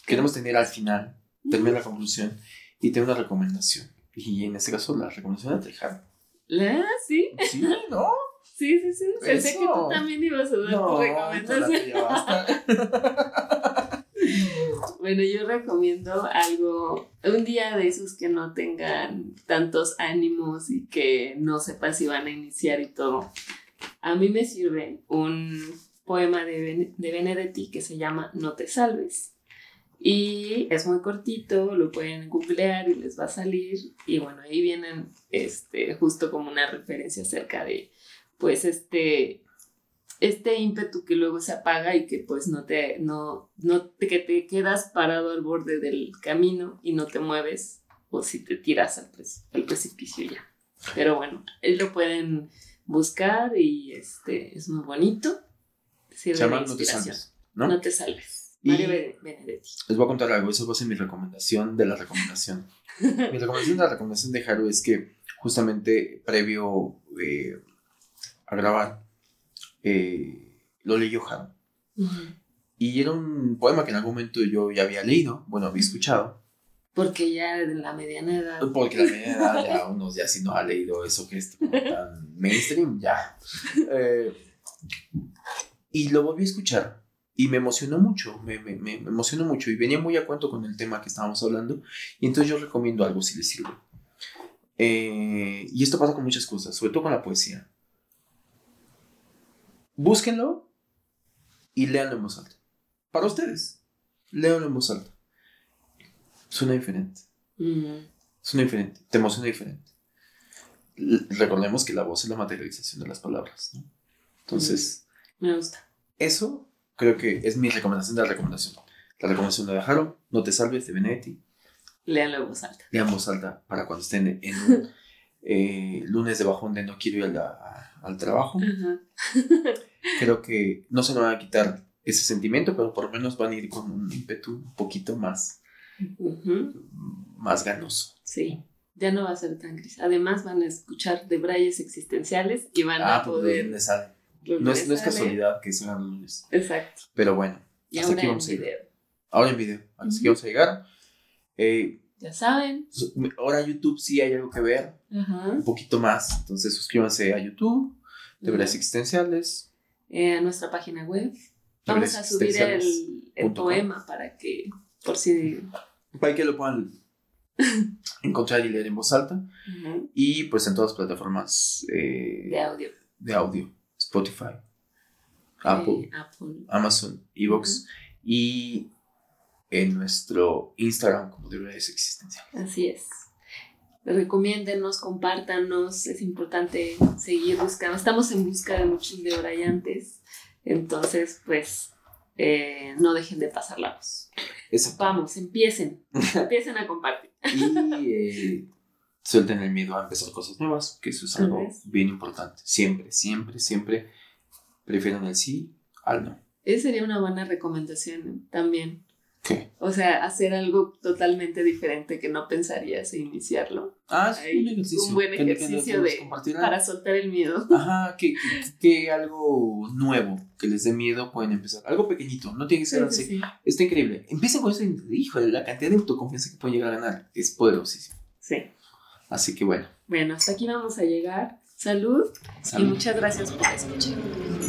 queremos tener al final, terminar la conclusión y tener una recomendación. Y en este caso, la recomendación de Tejano. ¿La? ¿Sí? Sí, ¿no? Sí, sí, sí. Pensé que tú también ibas a dar No, tu recomendación. [LAUGHS] Bueno, yo recomiendo algo, un día de esos que no tengan tantos ánimos y que no sepan si van a iniciar y todo. A mí me sirve un poema de, de Benedetti que se llama No te salves. Y es muy cortito, lo pueden googlear y les va a salir. Y bueno, ahí vienen este, justo como una referencia acerca de, pues, este, este ímpetu que luego se apaga y que pues no te, no, no te, que te quedas parado al borde del camino y no te mueves o si te tiras al, preci- al precipicio ya. Pero bueno, lo pueden buscar y este es muy bonito. Sirve Se llama de No te salves, ¿no? No te salves. Y- Mario Bene- Benedetti. Les voy a contar algo, eso va a ser mi recomendación de la recomendación. mi recomendación de la recomendación de Haru es que justamente previo eh, a grabar, eh, lo leyó Haru. Y era un poema que en algún momento yo ya había leído, bueno, había escuchado, Porque ya en la mediana edad. porque la media edad ya uno ya si no ha leído eso que es tan mainstream, ya. Eh, y lo volví a escuchar y me emocionó mucho, me, me, me- me emocionó mucho y venía muy a cuento con el tema que estábamos hablando y entonces yo recomiendo algo si les sirve. Eh, y esto pasa con muchas cosas, sobre todo con la poesía. Búsquenlo y léanlo en voz alta. Para ustedes, léanlo en voz alta. Suena diferente. Mm, Suena diferente, te emociona diferente. L- recordemos que la voz es la materialización de las palabras, ¿no? Entonces, me gusta. eso creo que es mi recomendación de la recomendación. La recomendación de Haru, No te salves, de Benetti. Léanlo en voz alta. Lean voz alta para cuando estén en un [LAUGHS] eh, lunes de bajón de no quiero ir a la- a- al trabajo. [LAUGHS] Creo que no se nos va a quitar ese sentimiento, pero por lo menos van a ir con un ímpetu un poquito más, Más ganoso. Sí, ya no va a ser tan gris. Además van a escuchar debrayes existenciales y van Ah, a pues poder... los No es, no es casualidad que sean lunes. Exacto. Pero bueno, Y hasta ahora aquí en vamos a llegar. video. Ahora en video, hasta aquí Ujú. vamos a llegar. Eh, Ya saben. ahora YouTube sí hay algo que ver, Ajá. un poquito más. Entonces suscríbanse a YouTube, Ajá. Existenciales. Eh, a nuestra página web. Vamos a subir el, poema para que, por si... Para que lo puedan [LAUGHS] encontrar y leer en voz alta. Y pues en todas las plataformas eh, De audio. de audio, Spotify, Apple, Eh, Apple. Amazon, Evox y en nuestro Instagram como Deberes Existenciales. Así es. Recomiéndenos, compártanos, es importante seguir buscando. Estamos en busca de muchos debrayantes, entonces pues eh, no dejen de pasar la voz. Exacto. Vamos, empiecen, [LAUGHS] empiecen a compartir. Y eh, suelten el miedo a empezar cosas nuevas, que eso es algo bien importante. Siempre, siempre, siempre prefieran el sí al no. Esa sería una buena recomendación ¿eh? también. ¿Qué? O sea, hacer algo totalmente diferente que no pensarías e iniciarlo. Ah, es un ejercicio. un buen ejercicio de-. Para soltar el miedo. Ajá, que, que, que algo nuevo que les dé miedo pueden empezar. Algo pequeñito, no tiene que ser Sí, así. sí. Está increíble. Empiecen con eso. y, Híjole, la cantidad de autoconfianza que pueden llegar a ganar es poderosísima. Sí. Así que bueno, Bueno, hasta aquí vamos a llegar. Salud, y salud. muchas gracias por escuchar.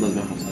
Nos vemos.